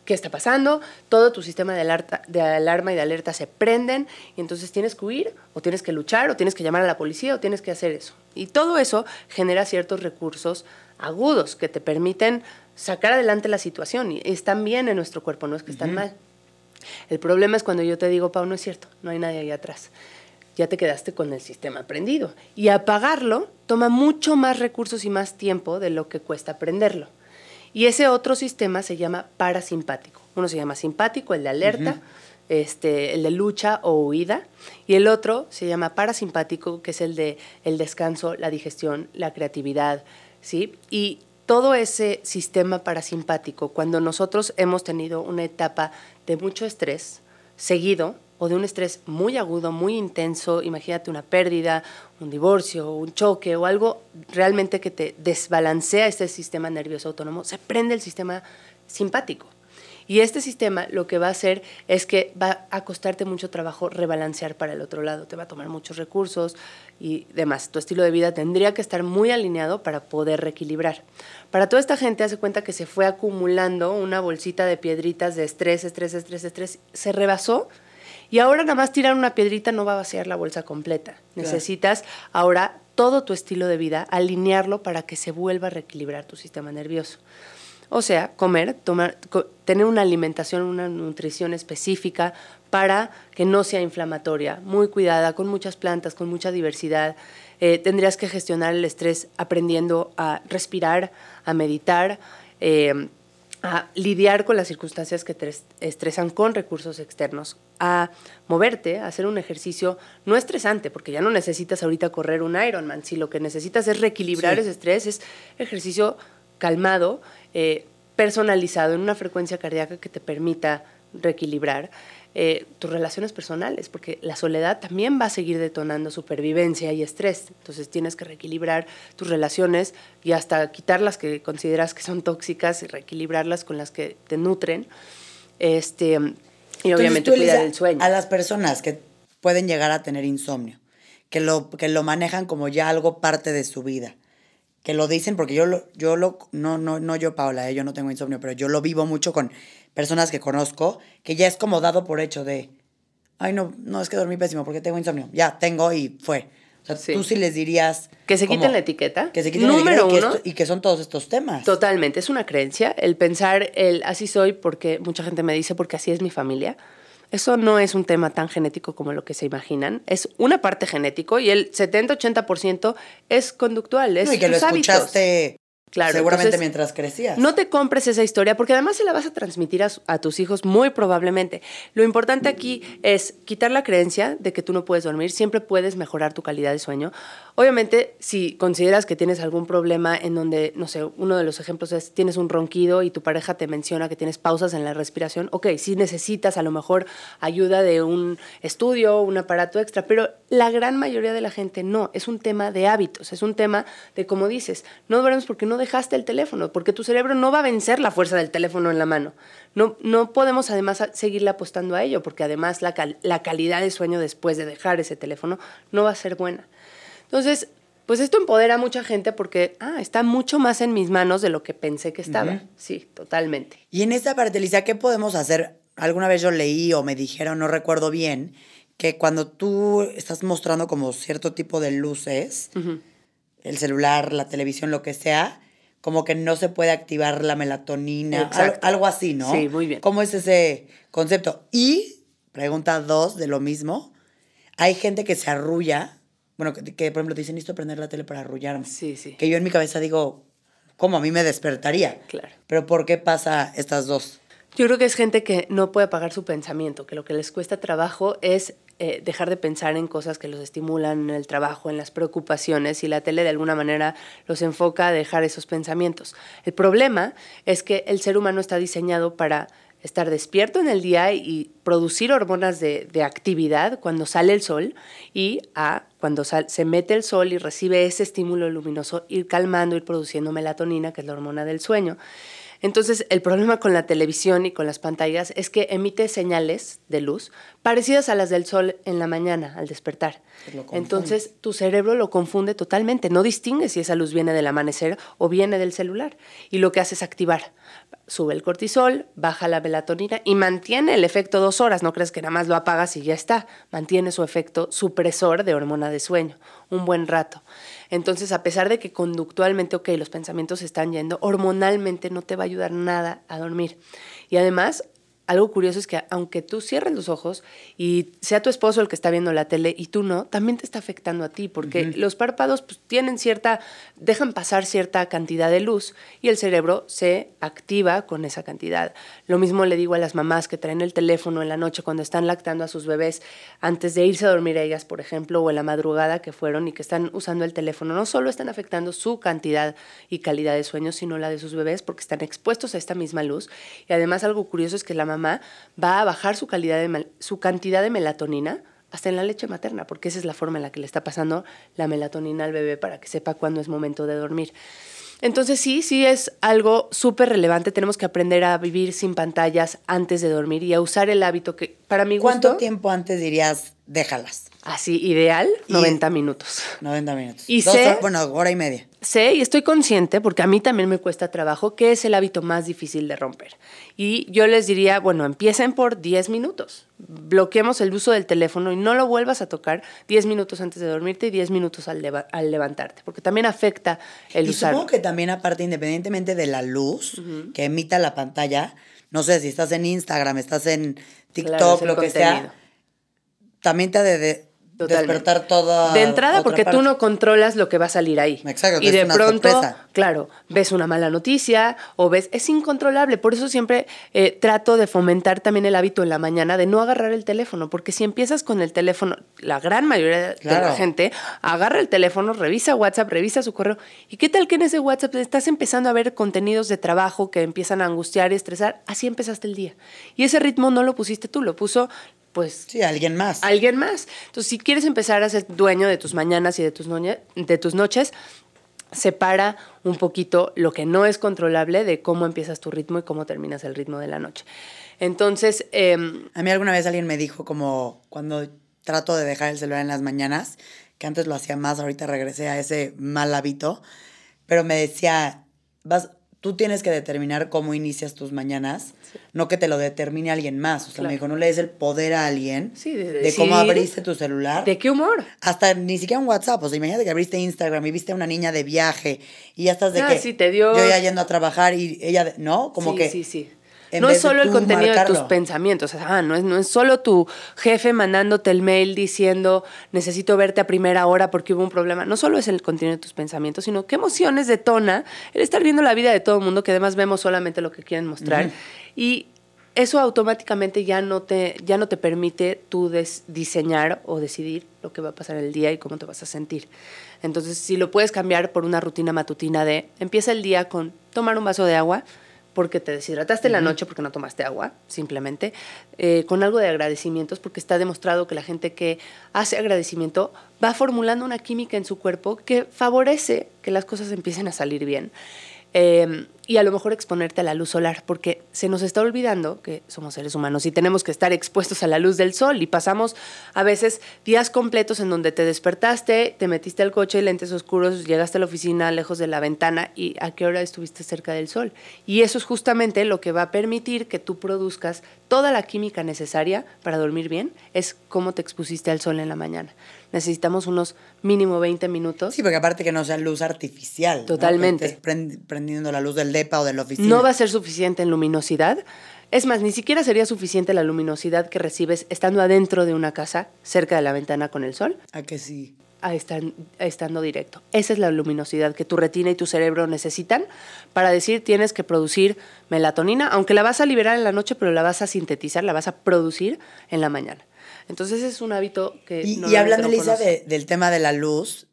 ¿Qué está pasando? Todo tu sistema de, alerta, de alarma y de alerta se prenden y entonces tienes que huir o tienes que luchar o tienes que llamar a la policía o tienes que hacer eso. Y todo eso genera ciertos recursos agudos que te permiten sacar adelante la situación y están bien en nuestro cuerpo, no es que están mal. El problema es cuando yo te digo, Pau, no es cierto, no hay nadie ahí atrás. Ya te quedaste con el sistema prendido. Y apagarlo toma mucho más recursos y más tiempo de lo que cuesta prenderlo. Y ese otro sistema se llama parasimpático. Uno se llama simpático, el de alerta, este, el de lucha o huida, y el otro se llama parasimpático, que es el de el descanso, la digestión, la creatividad, ¿sí? Y todo ese sistema parasimpático, cuando nosotros hemos tenido una etapa de mucho estrés seguido o de un estrés muy agudo, muy intenso, imagínate una pérdida, un divorcio, un choque o algo realmente que te desbalancea este sistema nervioso autónomo, se prende el sistema simpático. Y este sistema lo que va a hacer es que va a costarte mucho trabajo rebalancear para el otro lado, te va a tomar muchos recursos y demás. Tu estilo de vida tendría que estar muy alineado para poder reequilibrar. Para toda esta gente hace cuenta que se fue acumulando una bolsita de piedritas de estrés, estrés, estrés, estrés, se rebasó y ahora nada más tirar una piedrita no va a vaciar la bolsa completa. Necesitas ahora todo tu estilo de vida, alinearlo para que se vuelva a reequilibrar tu sistema nervioso. O sea, comer, tomar, tener una alimentación, una nutrición específica para que no sea inflamatoria, muy cuidada, con muchas plantas, con mucha diversidad. Eh, tendrías que gestionar el estrés aprendiendo a respirar, a meditar, eh, a lidiar con las circunstancias que te estresan con recursos externos, a moverte, a hacer un ejercicio no estresante, porque ya no necesitas ahorita correr un Ironman, si lo que necesitas es reequilibrar ese estrés, es ejercicio calmado, eh, personalizado, en una frecuencia cardíaca que te permita reequilibrar eh, tus relaciones personales, porque la soledad también va a seguir detonando supervivencia y estrés. Entonces tienes que reequilibrar tus relaciones y hasta quitar las que consideras que son tóxicas y reequilibrarlas con las que te nutren. Este, y obviamente cuidar el sueño. A las personas que pueden llegar a tener insomnio, que lo, que lo manejan como ya algo parte de su vida que lo dicen porque yo lo, yo lo, no, no, no yo Paola, eh, yo no tengo insomnio, pero yo lo vivo mucho con personas que conozco, que ya es como dado por hecho de, ay no, no es que dormí pésimo porque tengo insomnio, ya tengo y fue. O sea, tú sí les dirías... Que se quiten la etiqueta. Que se quiten Número la etiqueta uno, y, que son todos estos temas. Totalmente, es una creencia el pensar el así soy porque mucha gente me dice porque así es mi familia. Eso no es un tema tan genético como lo que se imaginan. Es una parte genético y el 70-80% es conductual. Es no, y que lo escuchaste Claro, Seguramente mientras crecías. No te compres esa historia porque además se la vas a transmitir a, tus hijos muy probablemente. Lo importante aquí es quitar la creencia de que tú no puedes dormir. Siempre puedes mejorar tu calidad de sueño. Obviamente, si consideras que tienes algún problema en donde, no sé, uno de los ejemplos es tienes un ronquido y tu pareja te menciona que tienes pausas en la respiración, ok, si necesitas a lo mejor ayuda de un estudio, un aparato extra, pero la gran mayoría de la gente no. Es un tema de hábitos, es un tema de, como dices, no duermes porque no dejaste el teléfono, porque tu cerebro no va a vencer la fuerza del teléfono en la mano. No, no podemos además seguirle apostando a ello, porque además la, la calidad de sueño después de dejar ese teléfono no va a ser buena. Entonces, pues esto empodera a mucha gente porque, ah, está mucho más en mis manos de lo que pensé que estaba. Sí, totalmente. Y en esta parte, Lisa, ¿qué podemos hacer? Alguna vez yo leí o me dijeron, no recuerdo bien, que cuando tú estás mostrando como cierto tipo de luces, el celular, la televisión, lo que sea, como que no se puede activar la melatonina, algo así, ¿no? Sí, muy bien. ¿Cómo es ese concepto? Y, pregunta dos de lo mismo, hay gente que se arrulla, bueno, que, por ejemplo te dicen, listo prender la tele para arrullarme. Sí, sí. Que yo en mi cabeza digo, ¿cómo? A mí me despertaría. Claro. Pero ¿por qué pasa estas dos? Yo creo que es gente que no puede apagar su pensamiento, que lo que les cuesta trabajo es eh, dejar de pensar en cosas que los estimulan en el trabajo, en las preocupaciones, y la tele de alguna manera los enfoca a dejar esos pensamientos. El problema es que el ser humano está diseñado para estar despierto en el día y producir hormonas de, actividad cuando sale el sol y a cuando se mete el sol y recibe ese estímulo luminoso, ir calmando, ir produciendo melatonina, que es la hormona del sueño. Entonces, el problema con la televisión y con las pantallas es que emite señales de luz parecidas a las del sol en la mañana al despertar. Entonces, tu cerebro lo confunde totalmente, no distingue si esa luz viene del amanecer o viene del celular. Y lo que hace es activar. Sube el cortisol, baja la melatonina y mantiene el efecto dos horas. No crees que nada más lo apagas y ya está. Mantiene su efecto supresor de hormona de sueño un buen rato. Entonces, a pesar de que conductualmente, ok, los pensamientos están yendo, hormonalmente no te va a ayudar nada a dormir. Y además, algo curioso es que aunque tú cierres los ojos y sea tu esposo el que está viendo la tele y tú no, también te está afectando a ti, porque los párpados pues, tienen cierta, dejan pasar cierta cantidad de luz y el cerebro se activa con esa cantidad. Lo mismo le digo a las mamás que traen el teléfono en la noche cuando están lactando a sus bebés antes de irse a dormir ellas, por ejemplo, o en la madrugada que fueron y que están usando el teléfono. No solo están afectando su cantidad y calidad de sueño, sino la de sus bebés porque están expuestos a esta misma luz. Y además algo curioso es que la mamá va a bajar su, calidad de, su cantidad de melatonina hasta en la leche materna, porque esa es la forma en la que le está pasando la melatonina al bebé para que sepa cuándo es momento de dormir. Entonces sí, sí es algo súper relevante. Tenemos que aprender a vivir sin pantallas antes de dormir y a usar el hábito que para mi gusto... ¿Cuánto tiempo antes dirías déjalas? Así, ideal, 90 minutos. 90 minutos. Y sé, bueno, hora y media. Sé y estoy consciente, porque a mí también me cuesta trabajo, que es el hábito más difícil de romper. Y yo les diría, bueno, empiecen por 10 minutos. Bloqueemos el uso del teléfono y no lo vuelvas a tocar 10 minutos antes de dormirte y 10 minutos al, levantarte, porque también afecta el y supongo que también aparte, independientemente de la luz que emita la pantalla, no sé si estás en Instagram, estás en TikTok, lo que sea, también te ha de despertar toda. De entrada, porque tú no controlas lo que va a salir ahí. Exacto. Y de pronto, claro, ves una mala noticia o ves. Es incontrolable. Por eso siempre eh, trato de fomentar también el hábito en la mañana de no agarrar el teléfono. Porque si empiezas con el teléfono, la gran mayoría de la gente agarra el teléfono, revisa WhatsApp, revisa su correo. ¿Y qué tal que en ese WhatsApp estás empezando a ver contenidos de trabajo que empiezan a angustiar y estresar? Así empezaste el día. Y ese ritmo no lo pusiste tú, lo puso pues... Sí, alguien más. Alguien más. Entonces, si quieres empezar a ser dueño de tus mañanas y de tus, de tus noches, separa un poquito lo que no es controlable de cómo empiezas tu ritmo y cómo terminas el ritmo de la noche. Entonces... Em, a mí alguna vez alguien me dijo como cuando trato de dejar el celular en las mañanas, que antes lo hacía más, ahorita regresé a ese mal hábito, pero me decía, vas, tú tienes que determinar cómo inicias tus mañanas, no que te lo determine alguien más. O sea, me dijo, no le des el poder a alguien de, cómo abriste tu celular. ¿De qué humor? Hasta ni siquiera un WhatsApp. O sea, imagínate que abriste Instagram y viste a una niña de viaje y ya estás de ah, que sí, te dio... yo ya yendo a trabajar y ella, ¿no? Como que... Sí, sí no es solo el contenido de tus pensamientos, ah, no, es, no es solo tu jefe mandándote el mail diciendo necesito verte a primera hora porque hubo un problema, no solo es el contenido de tus pensamientos, sino qué emociones detona el estar viendo la vida de todo el mundo, que además vemos solamente lo que quieren mostrar. Y eso automáticamente ya no te, ya no te permite tú diseñar o decidir lo que va a pasar el día y cómo te vas a sentir. Entonces, si lo puedes cambiar por una rutina matutina de empieza el día con tomar un vaso de agua, porque te deshidrataste en la noche porque no tomaste agua, simplemente, eh, con algo de agradecimientos, porque está demostrado que la gente que hace agradecimiento va formulando una química en su cuerpo que favorece que las cosas empiecen a salir bien. Em, y a lo mejor exponerte a la luz solar, porque se nos está olvidando que somos seres humanos y tenemos que estar expuestos a la luz del sol y pasamos a veces días completos en donde te despertaste, te metiste al coche, lentes oscuros, llegaste a la oficina lejos de la ventana y a qué hora estuviste cerca del sol. Y eso es justamente lo que va a permitir que tú produzcas toda la química necesaria para dormir bien, es cómo te expusiste al sol en la mañana necesitamos unos mínimo 20 minutos. Sí, porque aparte que no sea luz artificial. Totalmente. prendiendo la luz del DEPA o de la oficina. No va a ser suficiente en luminosidad. Es más, ni siquiera sería suficiente la luminosidad que recibes estando adentro de una casa, cerca de la ventana con el sol. A que sí. A, estando directo. Esa es la luminosidad que tu retina y tu cerebro necesitan para decir tienes que producir melatonina, aunque la vas a liberar en la noche, pero la vas a sintetizar, la vas a producir en la mañana. Entonces es un hábito que... Y, y hablando, Elisa, del tema de la luz,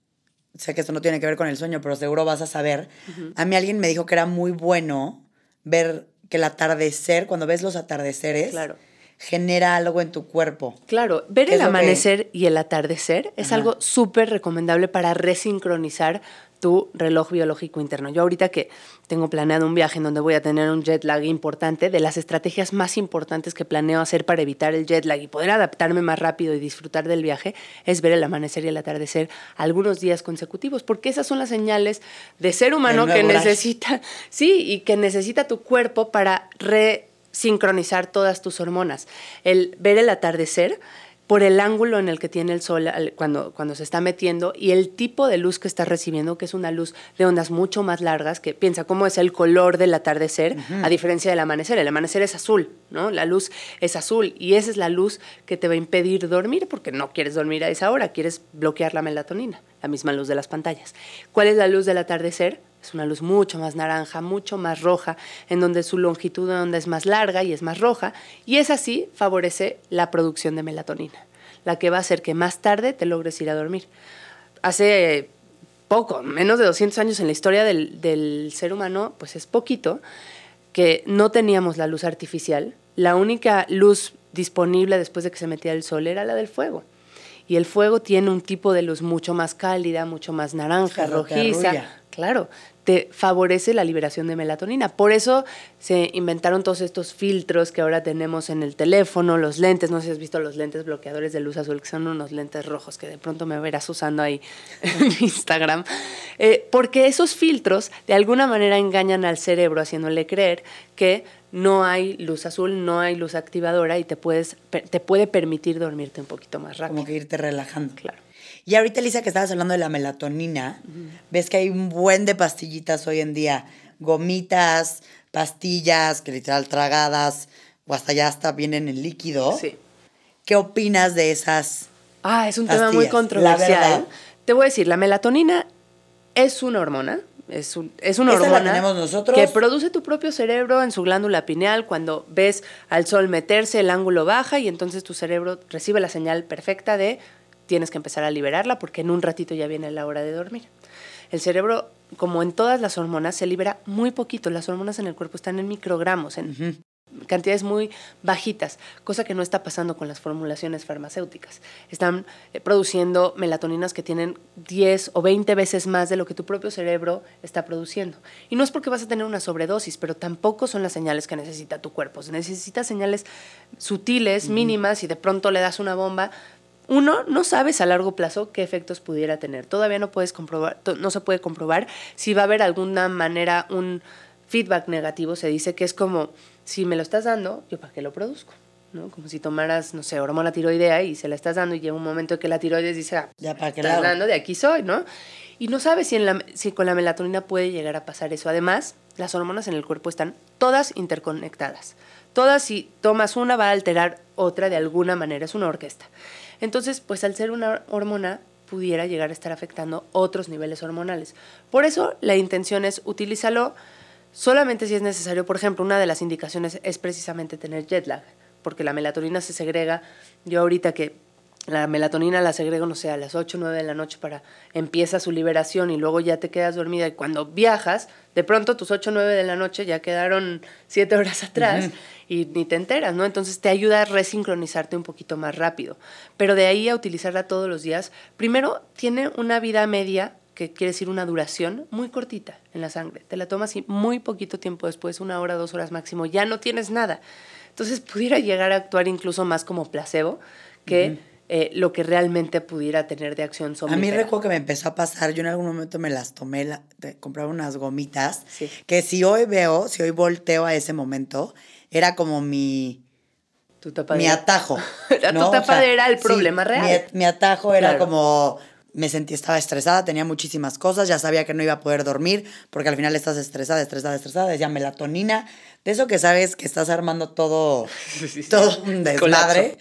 sé que esto no tiene que ver con el sueño, pero seguro vas a saber. A mí alguien me dijo que era muy bueno ver que el atardecer, cuando ves los atardeceres, claro. genera algo en tu cuerpo. Claro, ver el amanecer y el atardecer es algo súper recomendable para resincronizar tu reloj biológico interno. Yo ahorita que tengo planeado un viaje en donde voy a tener un jet lag importante, de las estrategias más importantes que planeo hacer para evitar el jet lag y poder adaptarme más rápido y disfrutar del viaje es ver el amanecer y el atardecer algunos días consecutivos, porque esas son las señales de ser humano que necesita, sí, y que necesita tu cuerpo para resincronizar todas tus hormonas. El ver el atardecer por el ángulo en el que tiene el sol cuando, cuando se está metiendo y el tipo de luz que está recibiendo, que es una luz de ondas mucho más largas, que piensa cómo es el color del atardecer, a diferencia del amanecer. El amanecer es azul, ¿no? La luz es azul y esa es la luz que te va a impedir dormir porque no quieres dormir a esa hora, quieres bloquear la melatonina, la misma luz de las pantallas. ¿Cuál es la luz del atardecer? Es una luz mucho más naranja, mucho más roja, en donde su longitud de onda es más larga y es más roja, y es así favorece la producción de melatonina, la que va a hacer que más tarde te logres ir a dormir. Hace poco, menos de 200 años en la historia del, del ser humano, pues es poquito, que no teníamos la luz artificial. La única luz disponible después de que se metía el sol era la del fuego y el fuego tiene un tipo de luz mucho más cálida, mucho más naranja, rojiza. Claro, te favorece la liberación de melatonina. Por eso se inventaron todos estos filtros que ahora tenemos en el teléfono, los lentes, no sé si has visto los lentes bloqueadores de luz azul, que son unos lentes rojos que de pronto me verás usando ahí en Instagram, eh, porque esos filtros de alguna manera engañan al cerebro haciéndole creer que no hay luz azul, no hay luz activadora y te, puedes, te puede permitir dormirte un poquito más rápido. Como que irte relajando. Claro. Y ahorita, Lisa, que estabas hablando de la melatonina, ves que hay un buen de pastillitas hoy en día, gomitas, pastillas, que literal tragadas, o hasta ya hasta vienen en líquido. Sí. ¿Qué opinas de esas? Ah, es un tema muy controversial. Te voy a decir, la melatonina es una hormona, es, un, es una hormona que produce tu propio cerebro en su glándula pineal. Cuando ves al sol meterse, el ángulo baja y entonces tu cerebro recibe la señal perfecta de tienes que empezar a liberarla porque en un ratito ya viene la hora de dormir. El cerebro, como en todas las hormonas, se libera muy poquito. Las hormonas en el cuerpo están en microgramos, en cantidades muy bajitas, cosa que no está pasando con las formulaciones farmacéuticas. Están eh, produciendo melatoninas que tienen 10 o 20 veces más de lo que tu propio cerebro está produciendo. Y no es porque vas a tener una sobredosis, pero tampoco son las señales que necesita tu cuerpo. Necesita señales sutiles, mínimas, y de pronto le das una bomba, uno, no sabes a largo plazo qué efectos pudiera tener. Todavía no puedes comprobar, no se puede comprobar si va a haber alguna manera un feedback negativo. Se dice que es como si me lo estás dando, yo para qué lo produzco. ¿no? Como si tomaras, no sé, hormona tiroidea y se la estás dando y llega un momento en que la tiroides dice, ah, ya para qué estás dando, de aquí soy, ¿no? Y no sabes si, en la, si con la melatonina puede llegar a pasar eso. Además, las hormonas en el cuerpo están todas interconectadas. Todas, si tomas una, va a alterar otra de alguna manera. Es una orquesta. Entonces, pues al ser una hormona, pudiera llegar a estar afectando otros niveles hormonales. Por eso la intención es utilízalo solamente si es necesario. Por ejemplo, una de las indicaciones es precisamente tener jet lag, porque la melatonina se segrega. Yo ahorita que la melatonina la segrego, no sé, a las 8 o 9 de la noche para empieza su liberación y luego ya te quedas dormida y cuando viajas, de pronto tus 8 o 9 de la noche ya quedaron 7 horas atrás y ni te enteras, ¿no? Entonces te ayuda a resincronizarte un poquito más rápido. Pero de ahí a utilizarla todos los días, primero tiene una vida media que quiere decir una duración muy cortita en la sangre. Te la tomas y muy poquito tiempo después, una hora, dos horas máximo, ya no tienes nada. Entonces pudiera llegar a actuar incluso más como placebo que... Eh, lo que realmente pudiera tener de acción A mí recuerdo que me empezó a pasar, yo en algún momento me las tomé, la, compraba unas gomitas, que si hoy veo, si hoy volteo a ese momento, era como mi... mi atajo. ¿no? Tu tapadera era el problema real. Mi, atajo era como me sentí, estaba estresada, tenía muchísimas cosas, ya sabía que no iba a poder dormir, porque al final estás estresada, estresada, estresada, decía melatonina, de eso que sabes que estás armando todo, todo un desmadre,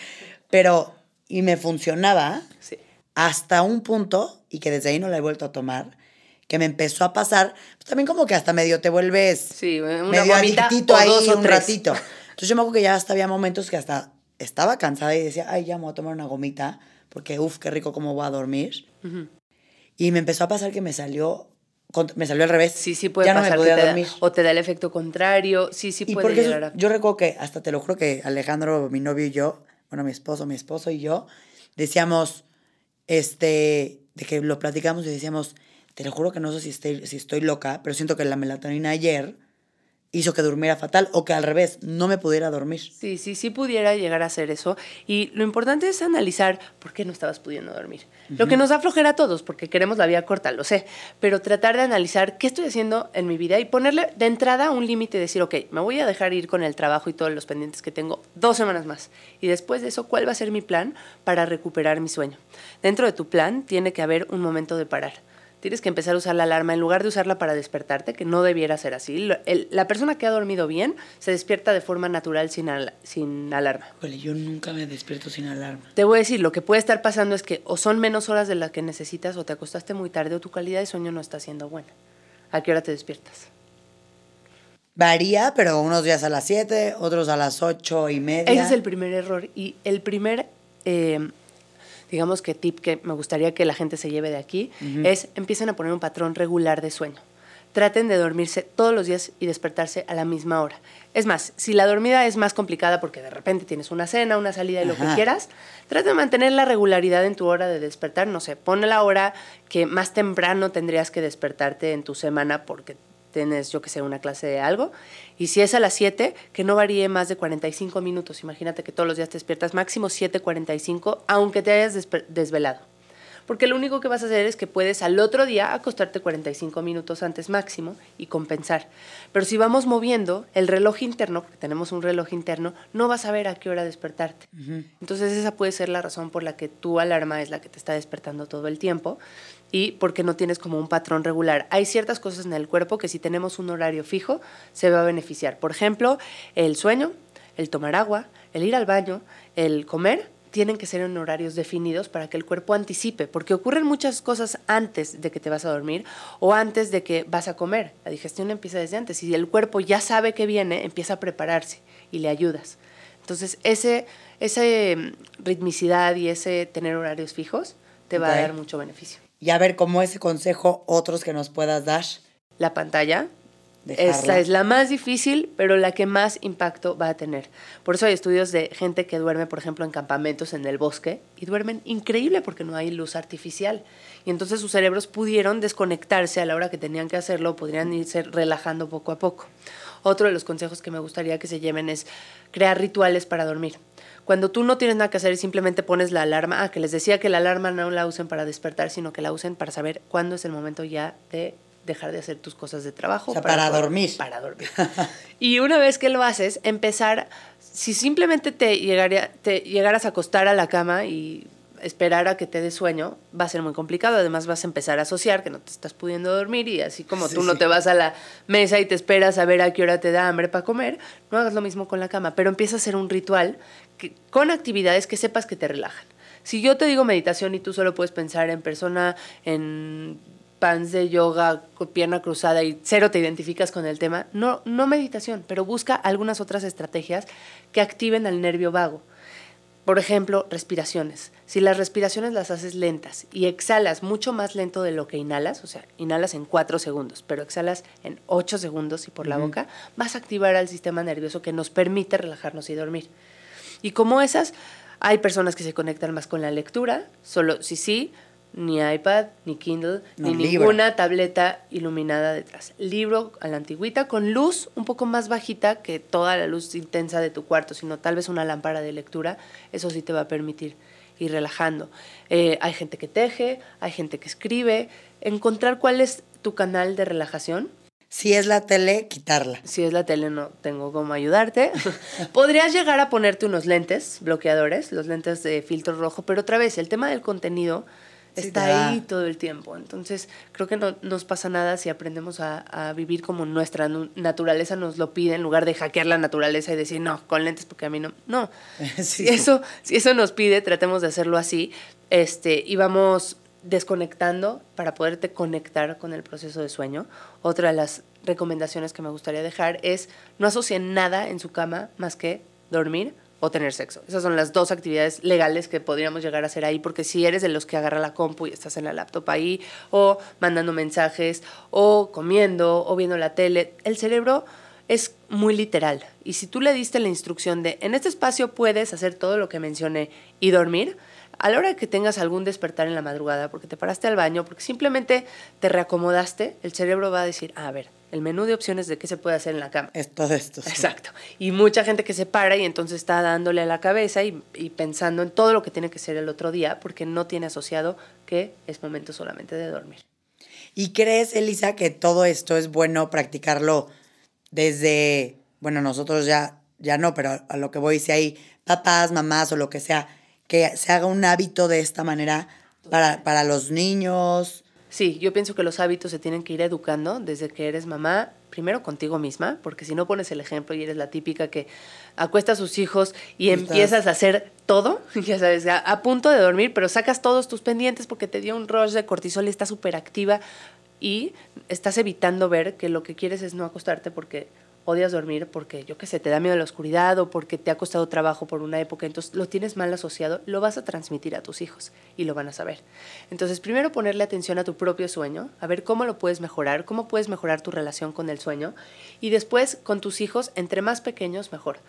pero y me funcionaba hasta un punto, y que desde ahí no la he vuelto a tomar, que me empezó a pasar, pues también como que hasta medio te vuelves sí, una medio adictito ahí un ratito. Entonces yo me acuerdo que ya hasta había momentos que hasta estaba cansada y decía, ay, ya me voy a tomar una gomita, porque uff, qué rico cómo voy a dormir. Y me empezó a pasar que me salió me salió al revés. Sí, sí puede pasar. o te da el efecto contrario. Sí, sí puede llegar Yo recuerdo que, hasta te lo juro que Alejandro, mi novio y yo, bueno, mi esposo, mi esposo y yo, decíamos, este, de que lo platicamos y decíamos, te lo juro que no sé si estoy, si estoy loca, pero siento que la melatonina ayer hizo que durmiera fatal o que al revés, no me pudiera dormir. Sí, sí, sí pudiera llegar a hacer eso. Y lo importante es analizar por qué no estabas pudiendo dormir. Lo que nos da flojera a todos, porque queremos la vida corta, lo sé, pero tratar de analizar qué estoy haciendo en mi vida y ponerle de entrada un límite y decir, ok, me voy a dejar ir con el trabajo y todos los pendientes que tengo dos semanas más. Y después de eso, ¿cuál va a ser mi plan para recuperar mi sueño? Dentro de tu plan tiene que haber un momento de parar tienes que empezar a usar la alarma en lugar de usarla para despertarte, que no debiera ser así. la persona que ha dormido bien se despierta de forma natural sin, sin alarma. Vale, yo nunca me despierto sin alarma. Te voy a decir, lo que puede estar pasando es que o son menos horas de las que necesitas o te acostaste muy tarde o tu calidad de sueño no está siendo buena. ¿A qué hora te despiertas? Varía, pero unos días a las 7, otros a las ocho y media. Ese es el primer error. Y el primer... Eh, digamos que tip que me gustaría que la gente se lleve de aquí, es empiecen a poner un patrón regular de sueño. Traten de dormirse todos los días y despertarse a la misma hora. Es más, si la dormida es más complicada porque de repente tienes una cena, una salida y lo que quieras, trata de mantener la regularidad en tu hora de despertar. No sé, pone la hora que más temprano tendrías que despertarte en tu semana porque tienes, yo que sé, una clase de algo. Y si es a las 7, que no varíe más de 45 minutos. Imagínate que todos los días te despiertas máximo 7.45, aunque te hayas desvelado porque lo único que vas a hacer es que puedes al otro día acostarte 45 minutos antes máximo y compensar. Pero si vamos moviendo el reloj interno, porque tenemos un reloj interno, no vas a ver a qué hora despertarte. Entonces esa puede ser la razón por la que tu alarma es la que te está despertando todo el tiempo y porque no tienes como un patrón regular. Hay ciertas cosas en el cuerpo que si tenemos un horario fijo se va a beneficiar. Por ejemplo, el sueño, el tomar agua, el ir al baño, el comer tienen que ser en horarios definidos para que el cuerpo anticipe, porque ocurren muchas cosas antes de que te vas a dormir o antes de que vas a comer. La digestión empieza desde antes y el cuerpo ya sabe que viene, empieza a prepararse y le ayudas. Entonces, ese, ese mm, ritmicidad y ese tener horarios fijos te va a dar mucho beneficio. Y a ver, como ese consejo, otros que nos puedas dar. La pantalla, esta es la más difícil, pero la que más impacto va a tener. Por eso hay estudios de gente que duerme, por ejemplo, en campamentos en el bosque y duermen increíble porque no hay luz artificial. Y entonces sus cerebros pudieron desconectarse a la hora que tenían que hacerlo, podrían irse relajando poco a poco. Otro de los consejos que me gustaría que se lleven es crear rituales para dormir. Cuando tú no tienes nada que hacer y simplemente pones la alarma, ah, que les decía que la alarma no la usen para despertar, sino que la usen para saber cuándo es el momento ya de dejar de hacer tus cosas de trabajo. para, dormir. Para dormir. y una vez que lo haces, empezar, si simplemente te, llegaría, te llegaras a acostar a la cama y esperar a que te dé sueño, va a ser muy complicado. Además vas a empezar a asociar que no te estás pudiendo dormir y así como tú no te vas a la mesa y te esperas a ver a qué hora te da hambre para comer, no hagas lo mismo con la cama, pero empieza a hacer un ritual que, con actividades que sepas que te relajan. Si yo te digo meditación y tú solo puedes pensar en persona, en pants de yoga, pierna cruzada y cero te identificas con el tema, no, no meditación, pero busca algunas otras estrategias que activen al nervio vago. Por ejemplo, respiraciones. Si las respiraciones las haces lentas y exhalas mucho más lento de lo que inhalas, o sea, inhalas en 4 segundos, pero exhalas en 8 segundos y por la boca, vas a activar al sistema nervioso que nos permite relajarnos y dormir. Y como esas, hay personas que se conectan más con la lectura, solo si sí, ni iPad, ni Kindle, ni ninguna tableta iluminada detrás. Libro a la antigüita con luz un poco más bajita que toda la luz intensa de tu cuarto, sino tal vez una lámpara de lectura. Eso sí te va a permitir ir relajando. Eh, hay gente que teje, hay gente que escribe. Encontrar cuál es tu canal de relajación. Si es la tele, quitarla. Si es la tele, no tengo cómo ayudarte. Podrías llegar a ponerte unos lentes bloqueadores, los lentes de filtro rojo, pero otra vez, el tema del contenido está ahí todo el tiempo. Entonces, creo que no nos pasa nada si aprendemos a, vivir como nuestra naturaleza nos lo pide, en lugar de hackear la naturaleza y decir, no, con lentes porque a mí no. No, si, eso, si eso nos pide, tratemos de hacerlo así este, y vamos desconectando para poderte conectar con el proceso de sueño. Otra de las recomendaciones que me gustaría dejar es no asocien nada en su cama más que dormir, o tener sexo. Esas son las dos actividades legales que podríamos llegar a hacer ahí, porque si eres de los que agarra la compu y estás en la laptop ahí, o mandando mensajes, o comiendo, o viendo la tele, el cerebro es muy literal. Y si tú le diste la instrucción de, en este espacio puedes hacer todo lo que mencioné y dormir, a la hora de que tengas algún despertar en la madrugada, porque te paraste al baño, porque simplemente te reacomodaste, el cerebro va a decir, a ver, el menú de opciones de qué se puede hacer en la cama. Es todo esto. Exacto. Y mucha gente que se para y entonces está dándole a la cabeza y, y, pensando en todo lo que tiene que ser el otro día, porque no tiene asociado que es momento solamente de dormir. ¿Y crees, Elisa, que todo esto es bueno practicarlo desde, bueno, nosotros ya, ya no, pero a lo que voy, si hay papás, mamás o lo que sea, que se haga un hábito de esta manera para, para los niños. Sí, yo pienso que los hábitos se tienen que ir educando desde que eres mamá, primero contigo misma, porque si no pones el ejemplo y eres la típica que acuesta a sus hijos y empiezas a hacer todo, ya sabes, a, a, punto de dormir, pero sacas todos tus pendientes porque te dio un rush de cortisol y estás súper activa y estás evitando ver que lo que quieres es no acostarte porque odias dormir porque, yo qué sé, te da miedo la oscuridad o porque te ha costado trabajo por una época, entonces lo tienes mal asociado, lo vas a transmitir a tus hijos y lo van a saber. Entonces, primero ponerle atención a tu propio sueño, a ver cómo lo puedes mejorar, cómo puedes mejorar tu relación con el sueño y después con tus hijos, entre más pequeños, mejor.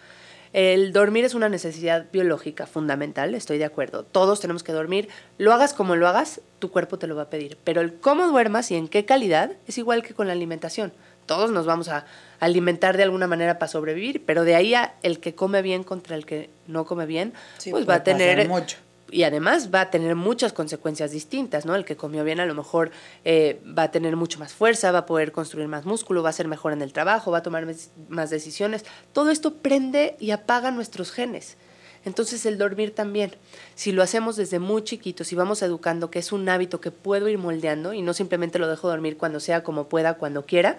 El dormir es una necesidad biológica fundamental, estoy de acuerdo. Todos tenemos que dormir. Lo hagas como lo hagas, tu cuerpo te lo va a pedir. Pero el cómo duermas y en qué calidad es igual que con la alimentación. Todos nos vamos a alimentar de alguna manera para sobrevivir, pero de ahí a el que come bien contra el que no come bien, sí, pues va a tener mucho. y además va a tener muchas consecuencias distintas, ¿no? El que comió bien a lo mejor eh, va a tener mucho más fuerza, va a poder construir más músculo, va a ser mejor en el trabajo, va a tomar más decisiones. Todo esto prende y apaga nuestros genes. Entonces el dormir también, si lo hacemos desde muy chiquitos y vamos educando que es un hábito que puedo ir moldeando y no simplemente lo dejo dormir cuando sea, como pueda, cuando quiera,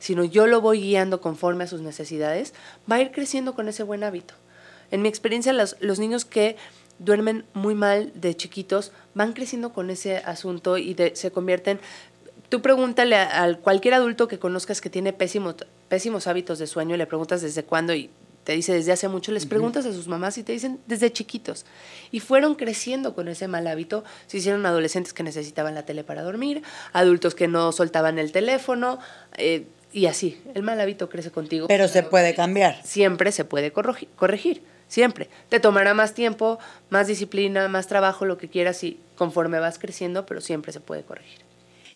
sino yo lo voy guiando conforme a sus necesidades, va a ir creciendo con ese buen hábito. En mi experiencia, los, los niños que duermen muy mal de chiquitos van creciendo con ese asunto y de, se convierten... Tú pregúntale a, a, cualquier adulto que conozcas que tiene pésimos, pésimos hábitos de sueño y le preguntas desde cuándo y te dice desde hace mucho, les preguntas a sus mamás y te dicen desde chiquitos. Y fueron creciendo con ese mal hábito. Se hicieron adolescentes que necesitaban la tele para dormir, adultos que no soltaban el teléfono, eh, y así, el mal hábito crece contigo. Pero se puede cambiar. Siempre se puede corregir, corregir, siempre. Te tomará más tiempo, más disciplina, más trabajo, lo que quieras, y conforme vas creciendo, pero siempre se puede corregir.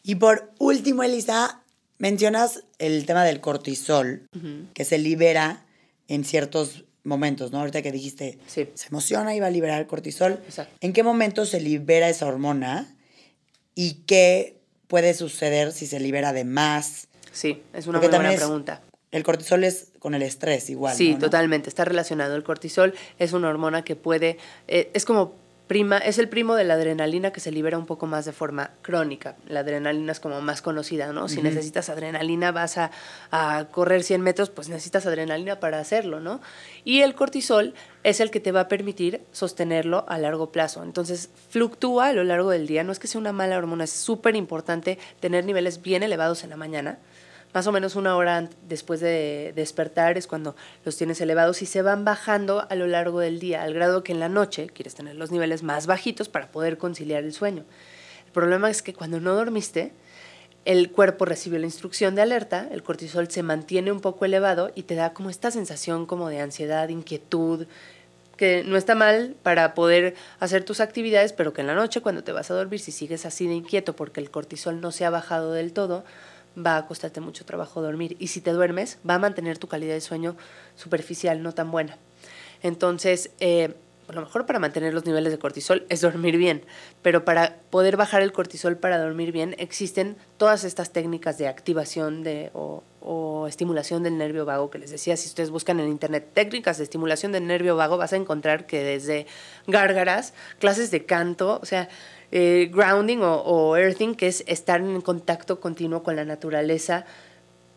Y por último, Elisa, mencionas el tema del cortisol, uh -huh. que se libera en ciertos momentos, ¿no? Ahorita que dijiste, sí. se emociona y va a liberar el cortisol. Exacto. ¿En qué momento se libera esa hormona? ¿Y qué puede suceder si se libera de más? Sí, es una muy buena pregunta. El cortisol es con el estrés igual. Sí, ¿no? totalmente. Está relacionado. El cortisol es una hormona que puede, eh, es como prima, es el primo de la adrenalina que se libera un poco más de forma crónica. La adrenalina es como más conocida, ¿no? Si uh -huh. necesitas adrenalina, vas a, a, correr 100 metros, pues necesitas adrenalina para hacerlo, ¿no? Y el cortisol es el que te va a permitir sostenerlo a largo plazo. Entonces, fluctúa a lo largo del día. No es que sea una mala hormona, es súper importante tener niveles bien elevados en la mañana más o menos una hora después de despertar es cuando los tienes elevados y se van bajando a lo largo del día, al grado que en la noche quieres tener los niveles más bajitos para poder conciliar el sueño. El problema es que cuando no dormiste, el cuerpo recibe la instrucción de alerta, el cortisol se mantiene un poco elevado y te da como esta sensación como de ansiedad, inquietud, que no está mal para poder hacer tus actividades, pero que en la noche cuando te vas a dormir, si sigues así de inquieto porque el cortisol no se ha bajado del todo, va a costarte mucho trabajo dormir. Y si te duermes, va a mantener tu calidad de sueño superficial, no tan buena. Entonces, eh, a lo mejor para mantener los niveles de cortisol es dormir bien, pero para poder bajar el cortisol para dormir bien existen todas estas técnicas de activación de, o, o, estimulación del nervio vago que les decía, si ustedes buscan en internet técnicas de estimulación del nervio vago, vas a encontrar que desde gárgaras, clases de canto, o sea, eh, grounding o, o, earthing, que es estar en contacto continuo con la naturaleza.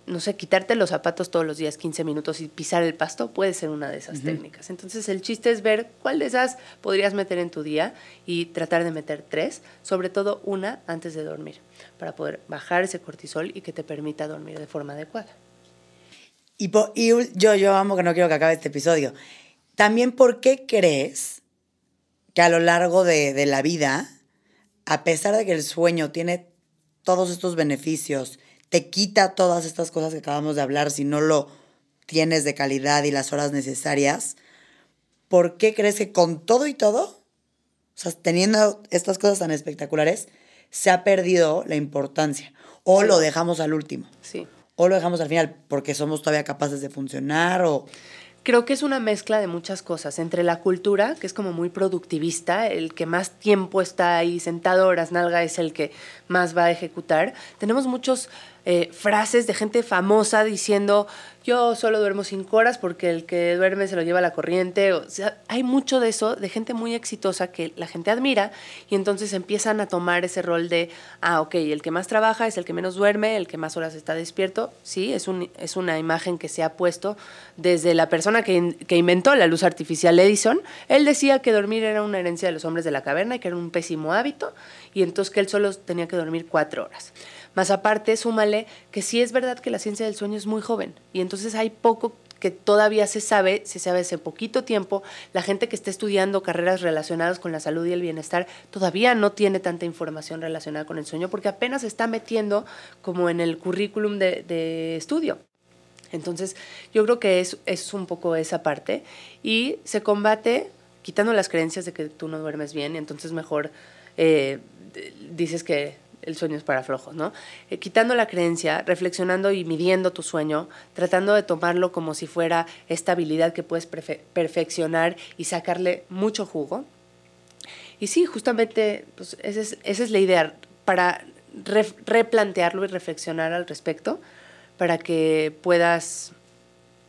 No sé, quitarte los zapatos todos los días 15 minutos y pisar el pasto puede ser una de esas uh -huh. técnicas. Entonces el chiste es ver cuál de esas podrías meter en tu día y tratar de meter tres, sobre todo una antes de dormir, para poder bajar ese cortisol y que te permita dormir de forma adecuada. Y, po, y yo, yo amo que no quiero que acabe este episodio. También, ¿por qué crees que a lo largo de, de la vida, a pesar de que el sueño tiene todos estos beneficios, te quita todas estas cosas que acabamos de hablar si no lo tienes de calidad y las horas necesarias, ¿por qué crees que con todo y todo, o sea, teniendo estas cosas tan espectaculares, se ha perdido la importancia? O lo dejamos al último. Sí. O lo dejamos al final porque somos todavía capaces de funcionar o... Creo que es una mezcla de muchas cosas, entre la cultura, que es como muy productivista, el que más tiempo está ahí sentado, horas nalga, es el que más va a ejecutar. Tenemos muchos eh, frases de gente famosa diciendo, yo solo duermo cinco horas porque el que duerme se lo lleva la corriente. Hay mucho de eso, de gente muy exitosa que la gente admira y entonces empiezan a tomar ese rol de, ah, ok, el que más trabaja es el que menos duerme, el que más horas está despierto. Sí, es, un, es una imagen que se ha puesto desde la persona que, que inventó la luz artificial, Edison. Él decía que dormir era una herencia de los hombres de la caverna y que era un pésimo hábito y entonces que él solo tenía que dormir cuatro horas. Más aparte, súmale que sí es verdad que la ciencia del sueño es muy joven y entonces hay poco que todavía se sabe, se sabe hace poquito tiempo, la gente que está estudiando carreras relacionadas con la salud y el bienestar todavía no tiene tanta información relacionada con el sueño porque apenas está metiendo como en el currículum de, estudio. Entonces, yo creo que es, es un poco esa parte y se combate quitando las creencias de que tú no duermes bien entonces mejor eh, dices que el sueño es para flojos, ¿no? Eh, quitando la creencia, reflexionando y midiendo tu sueño, tratando de tomarlo como si fuera esta habilidad que puedes perfeccionar y sacarle mucho jugo. Y sí, justamente, pues esa es, esa es la idea, para replantearlo y reflexionar al respecto, para que puedas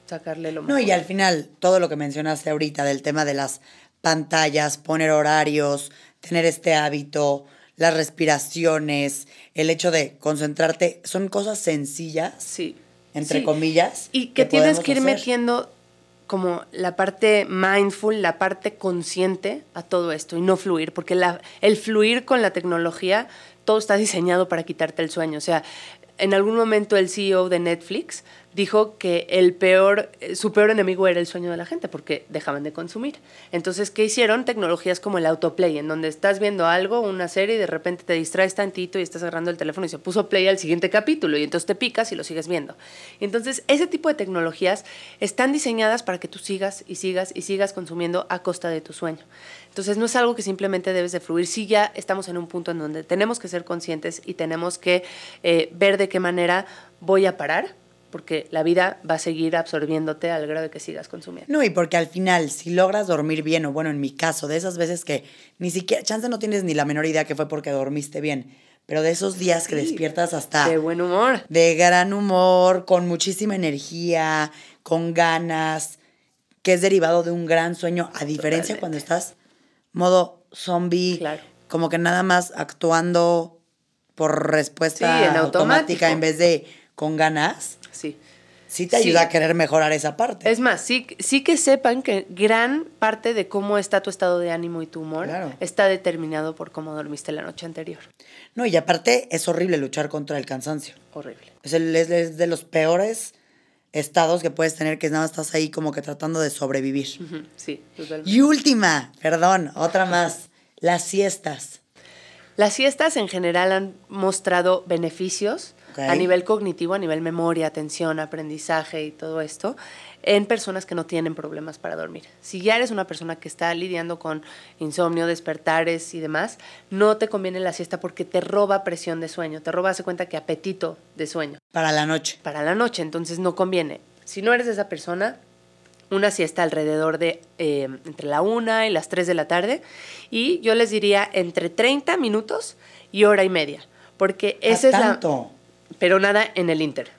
sacarle lo mejor. No, y al final, todo lo que mencionaste ahorita del tema de las pantallas, poner horarios, tener este hábito, las respiraciones, el hecho de concentrarte, son cosas sencillas, sí. entre comillas. Y que, tienes que ir metiendo como la parte mindful, la parte consciente a todo esto y no fluir, porque la, el fluir con la tecnología, todo está diseñado para quitarte el sueño. O sea, en algún momento el CEO de Netflix dijo que el peor, eh, su peor enemigo era el sueño de la gente porque dejaban de consumir. Entonces, ¿qué hicieron? Tecnologías como el autoplay, en donde estás viendo algo, una serie, y de repente te distraes tantito y estás agarrando el teléfono y se puso play al siguiente capítulo y entonces te picas y lo sigues viendo. Entonces, ese tipo de tecnologías están diseñadas para que tú sigas y sigas y sigas consumiendo a costa de tu sueño. Entonces, no es algo que simplemente debes de fluir. Si ya estamos en un punto en donde tenemos que ser conscientes y tenemos que eh, ver de qué manera voy a parar porque la vida va a seguir absorbiéndote al grado de que sigas consumiendo. No, y porque al final, si logras dormir bien, o bueno, en mi caso, de esas veces que ni siquiera, chance no tienes ni la menor idea que fue porque dormiste bien, pero de esos días que despiertas hasta... De buen humor. De gran humor, con muchísima energía, con ganas, que es derivado de un gran sueño, a diferencia cuando estás modo zombie, como que nada más actuando por respuesta automática en vez de con ganas sí. Sí te ayuda a querer mejorar esa parte. Es más, sí, sí que sepan que gran parte de cómo está tu estado de ánimo y tu humor está determinado por cómo dormiste la noche anterior. No, y aparte es horrible luchar contra el cansancio. Horrible. Es, el, es, de los peores estados que puedes tener, que nada más estás ahí como que tratando de sobrevivir. Sí, totalmente. Y última, perdón, otra más, las siestas. Las siestas en general han mostrado beneficios a nivel cognitivo, a nivel memoria, atención, aprendizaje y todo esto, en personas que no tienen problemas para dormir. Si ya eres una persona que está lidiando con insomnio, despertares y demás, no te conviene la siesta porque te roba presión de sueño, te roba, hace cuenta que apetito de sueño. Para la noche. Para la noche, entonces no conviene. Si no eres esa persona, una siesta alrededor de eh, entre la una y las 3 de la tarde y yo les diría entre 30 minutos y hora y media, porque ese es tanto? Pero nada en el Inter.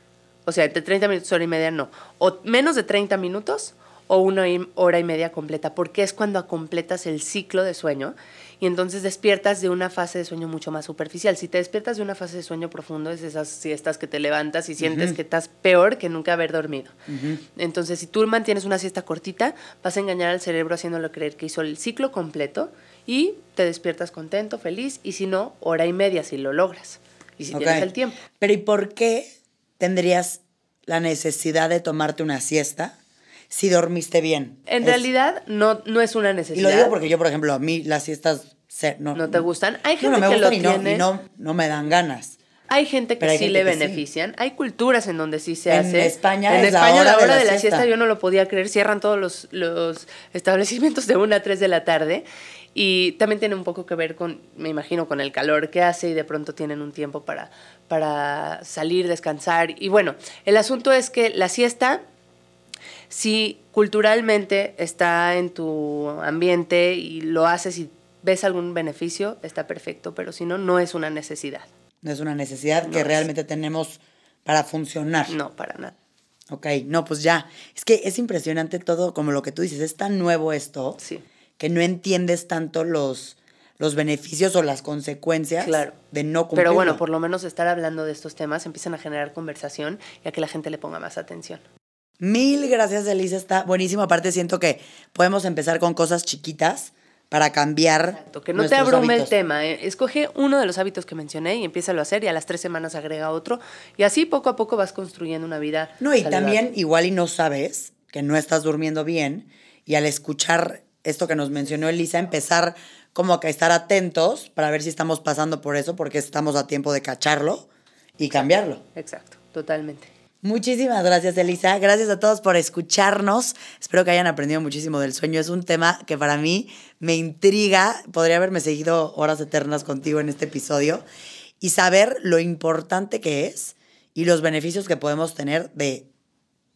O sea, de 30 minutos, hora y media, no. O menos de 30 minutos o una hora y media completa, porque es cuando completas el ciclo de sueño y entonces despiertas de una fase de sueño mucho más superficial. Si te despiertas de una fase de sueño profundo, es esas siestas que te levantas y sientes que estás peor que nunca haber dormido. Entonces, si tú mantienes una siesta cortita, vas a engañar al cerebro haciéndolo creer que hizo el ciclo completo y te despiertas contento, feliz, y si no, hora y media si lo logras y si tienes el tiempo. Pero ¿y por qué tendrías la necesidad de tomarte una siesta si dormiste bien. En realidad no, no es una necesidad. Y lo digo porque yo, por ejemplo, a mí las siestas no, no te gustan. Hay gente no, me que lo y, tiene. y no, no me dan ganas. Hay gente que sí le benefician. Hay culturas en donde sí se hace. En España, en es España la hora, de, la, siesta. yo no lo podía creer. Cierran todos los, los establecimientos de 1 a 3 de la tarde. Y también tiene un poco que ver con, me imagino, con el calor que hace y de pronto tienen un tiempo para, para salir, descansar. Y bueno, el asunto es que la siesta, si culturalmente está en tu ambiente y lo haces y ves algún beneficio, está perfecto, pero si no, no es una necesidad. No es una necesidad que realmente tenemos para funcionar. No, para nada. Ok, no, pues ya. Es que es impresionante todo, como lo que tú dices, es tan nuevo esto sí. Que no entiendes tanto los, los beneficios o las consecuencias de no cumplir. Pero bueno, por lo menos estar hablando de estos temas empiezan a generar conversación y a que la gente le ponga más atención. Mil gracias, Elisa. Está buenísimo. Aparte, siento que podemos empezar con cosas chiquitas para cambiar. Exacto, que no te abrume el tema. ¿eh? Escoge uno de los hábitos que mencioné y empieza a hacer y a las tres semanas agrega otro. Y así poco a poco vas construyendo una vida. No, y también igual y no sabes que no estás durmiendo bien y al escuchar esto que nos mencionó Elisa, empezar como que estar atentos para ver si estamos pasando por eso, porque estamos a tiempo de cacharlo y cambiarlo. Exacto, totalmente. Muchísimas gracias, Elisa. Gracias a todos por escucharnos. Espero que hayan aprendido muchísimo del sueño. Es un tema que para mí me intriga. Podría haberme seguido horas eternas contigo en este episodio y saber lo importante que es y los beneficios que podemos tener de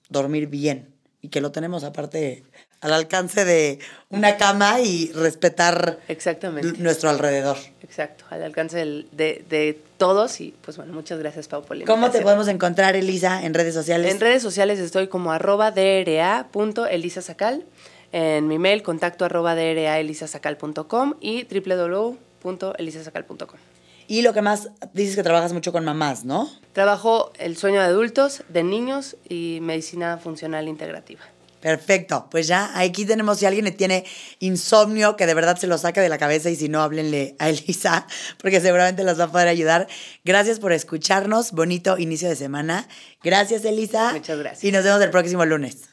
dormir bien y que lo tenemos aparte al alcance de una cama y respetar Exactamente. nuestro alrededor. Exacto, al alcance de, de, todos y pues bueno, muchas gracias Pau por ¿Cómo te podemos encontrar, Elisa, en redes sociales? En redes sociales estoy como arroba dra.elisasacal, en mi mail contacto arroba draelisasacal.com y www.elisasacal.com. Y lo que más dices que trabajas mucho con mamás, ¿no? Trabajo el sueño de adultos, de niños y medicina funcional integrativa. Perfecto, pues ya aquí tenemos si alguien tiene insomnio, que de verdad se lo saque de la cabeza y si no, háblenle a Elisa, porque seguramente las va a poder ayudar. Gracias por escucharnos, bonito inicio de semana. Gracias Elisa. Muchas gracias. Y nos vemos el próximo lunes.